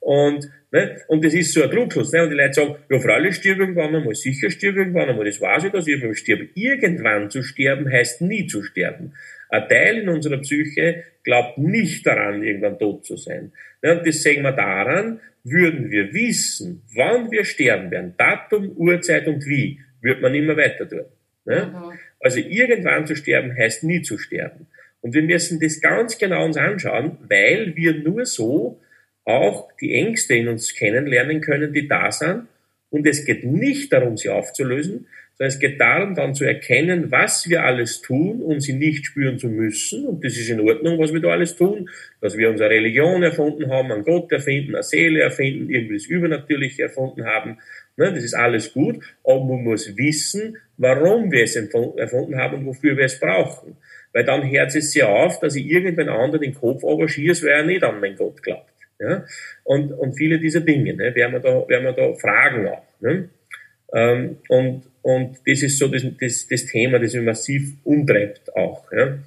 B: Und, ne, und das ist so ein Trugschluss. Ne? Und die Leute sagen, ja, freilich stirb irgendwann einmal, sicher stirb irgendwann einmal, das weiß ich, dass ich irgendwann sterbe. Irgendwann zu sterben heißt nie zu sterben. Ein Teil in unserer Psyche glaubt nicht daran, irgendwann tot zu sein. Und das sehen wir daran, würden wir wissen, wann wir sterben werden, Datum, Uhrzeit und wie, wird man immer weiter tun. Mhm. Also irgendwann zu sterben heißt nie zu sterben. Und wir müssen das ganz genau uns anschauen, weil wir nur so auch die Ängste in uns kennenlernen können, die da sind. Und es geht nicht darum, sie aufzulösen, sondern es geht darum, dann zu erkennen, was wir alles tun, um sie nicht spüren zu müssen. Und das ist in Ordnung, was wir da alles tun. Dass wir unsere Religion erfunden haben, einen Gott erfinden, eine Seele erfinden, irgendwie das Übernatürliche erfunden haben. Ne, das ist alles gut. Aber man muss wissen, warum wir es erfunden haben und wofür wir es brauchen. Weil dann hört es sehr auf, dass ich irgendwann anderen den Kopf überschieße, weil er nicht an meinen Gott glaubt. Ja? Und, und viele dieser Dinge, ne, werden wir da, werden wir da fragen auch. Ne? Ähm, und, und das ist so das, das, das Thema, das mich massiv umtreibt auch. Ja.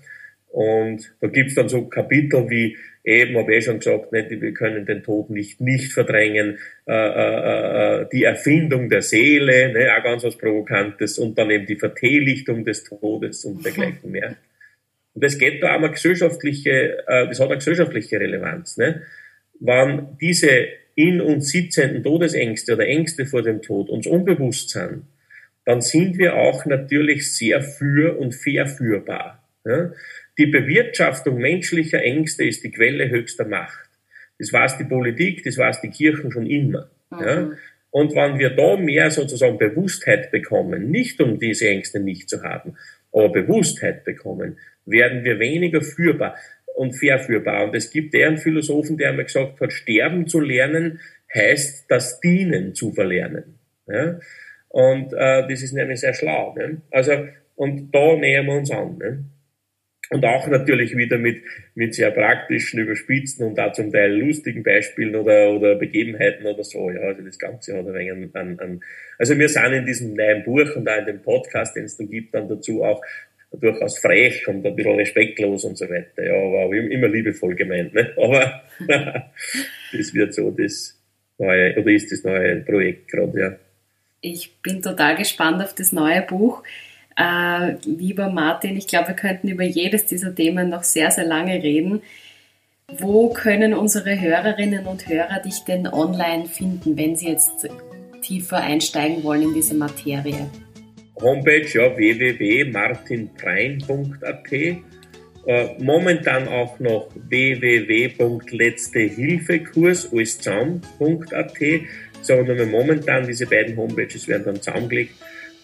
B: Und da gibt's dann so Kapitel wie eben, habe ich eh schon gesagt, nicht, wir können den Tod nicht nicht verdrängen, äh, äh, äh, die Erfindung der Seele, ne, auch ganz was Provokantes, und dann eben die Vertelichtung des Todes und dergleichen mehr. Und das geht da auch eine gesellschaftliche, äh, das hat eine gesellschaftliche Relevanz. Ne? Wann diese in uns sitzenden Todesängste oder Ängste vor dem Tod uns unbewusst sind, dann sind wir auch natürlich sehr für und verführbar. Ja? Die Bewirtschaftung menschlicher Ängste ist die Quelle höchster Macht. Das weiß die Politik, das weiß die Kirchen schon immer. Mhm. Ja? Und wenn wir da mehr sozusagen Bewusstheit bekommen, nicht um diese Ängste nicht zu haben, aber Bewusstheit bekommen, werden wir weniger führbar und verführbar. Und es gibt einen Philosophen, der einmal gesagt hat, sterben zu lernen heißt das Dienen zu verlernen. Ja? Und äh, das ist nämlich sehr schlau. Ne? Also, und da nähern wir uns an. Ne? Und auch natürlich wieder mit, mit sehr praktischen, überspitzten und auch zum Teil lustigen Beispielen oder, oder Begebenheiten oder so. Ja, also das Ganze hat ein wenig an, an, also wir sind in diesem neuen Buch und auch in dem Podcast, den es dann gibt, dann dazu auch durchaus frech und ein bisschen respektlos und so weiter. Ja, aber immer liebevoll gemeint, ne? Aber das wird so das neue, oder ist das neue Projekt gerade, ja.
A: Ich bin total gespannt auf das neue Buch. Äh, lieber Martin, ich glaube, wir könnten über jedes dieser Themen noch sehr, sehr lange reden. Wo können unsere Hörerinnen und Hörer dich denn online finden, wenn sie jetzt tiefer einsteigen wollen in diese Materie?
B: Homepage ja www.martinprein.at äh, momentan auch noch www.letztehilfekurs alles zusammen.at sagen wir momentan diese beiden Homepages werden dann zusammengelegt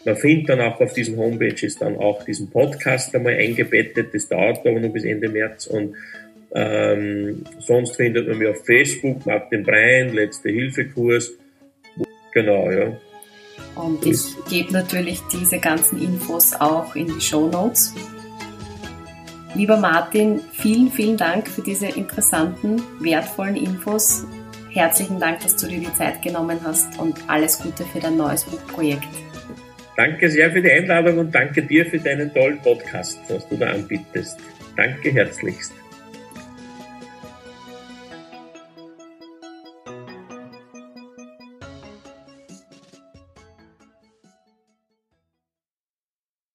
B: man findet dann auch auf diesen Homepages dann auch diesen Podcast einmal eingebettet. Das dauert aber noch bis Ende März. Und ähm, sonst findet man mich auf Facebook, Martin Brein, Letzte Hilfekurs. Genau, ja.
A: Und ich gebe natürlich diese ganzen Infos auch in die Show Notes. Lieber Martin, vielen, vielen Dank für diese interessanten, wertvollen Infos. Herzlichen Dank, dass du dir die Zeit genommen hast und alles Gute für dein neues Buchprojekt.
B: Danke sehr für die Einladung und danke dir für deinen tollen Podcast, was du da anbietest. Danke herzlichst.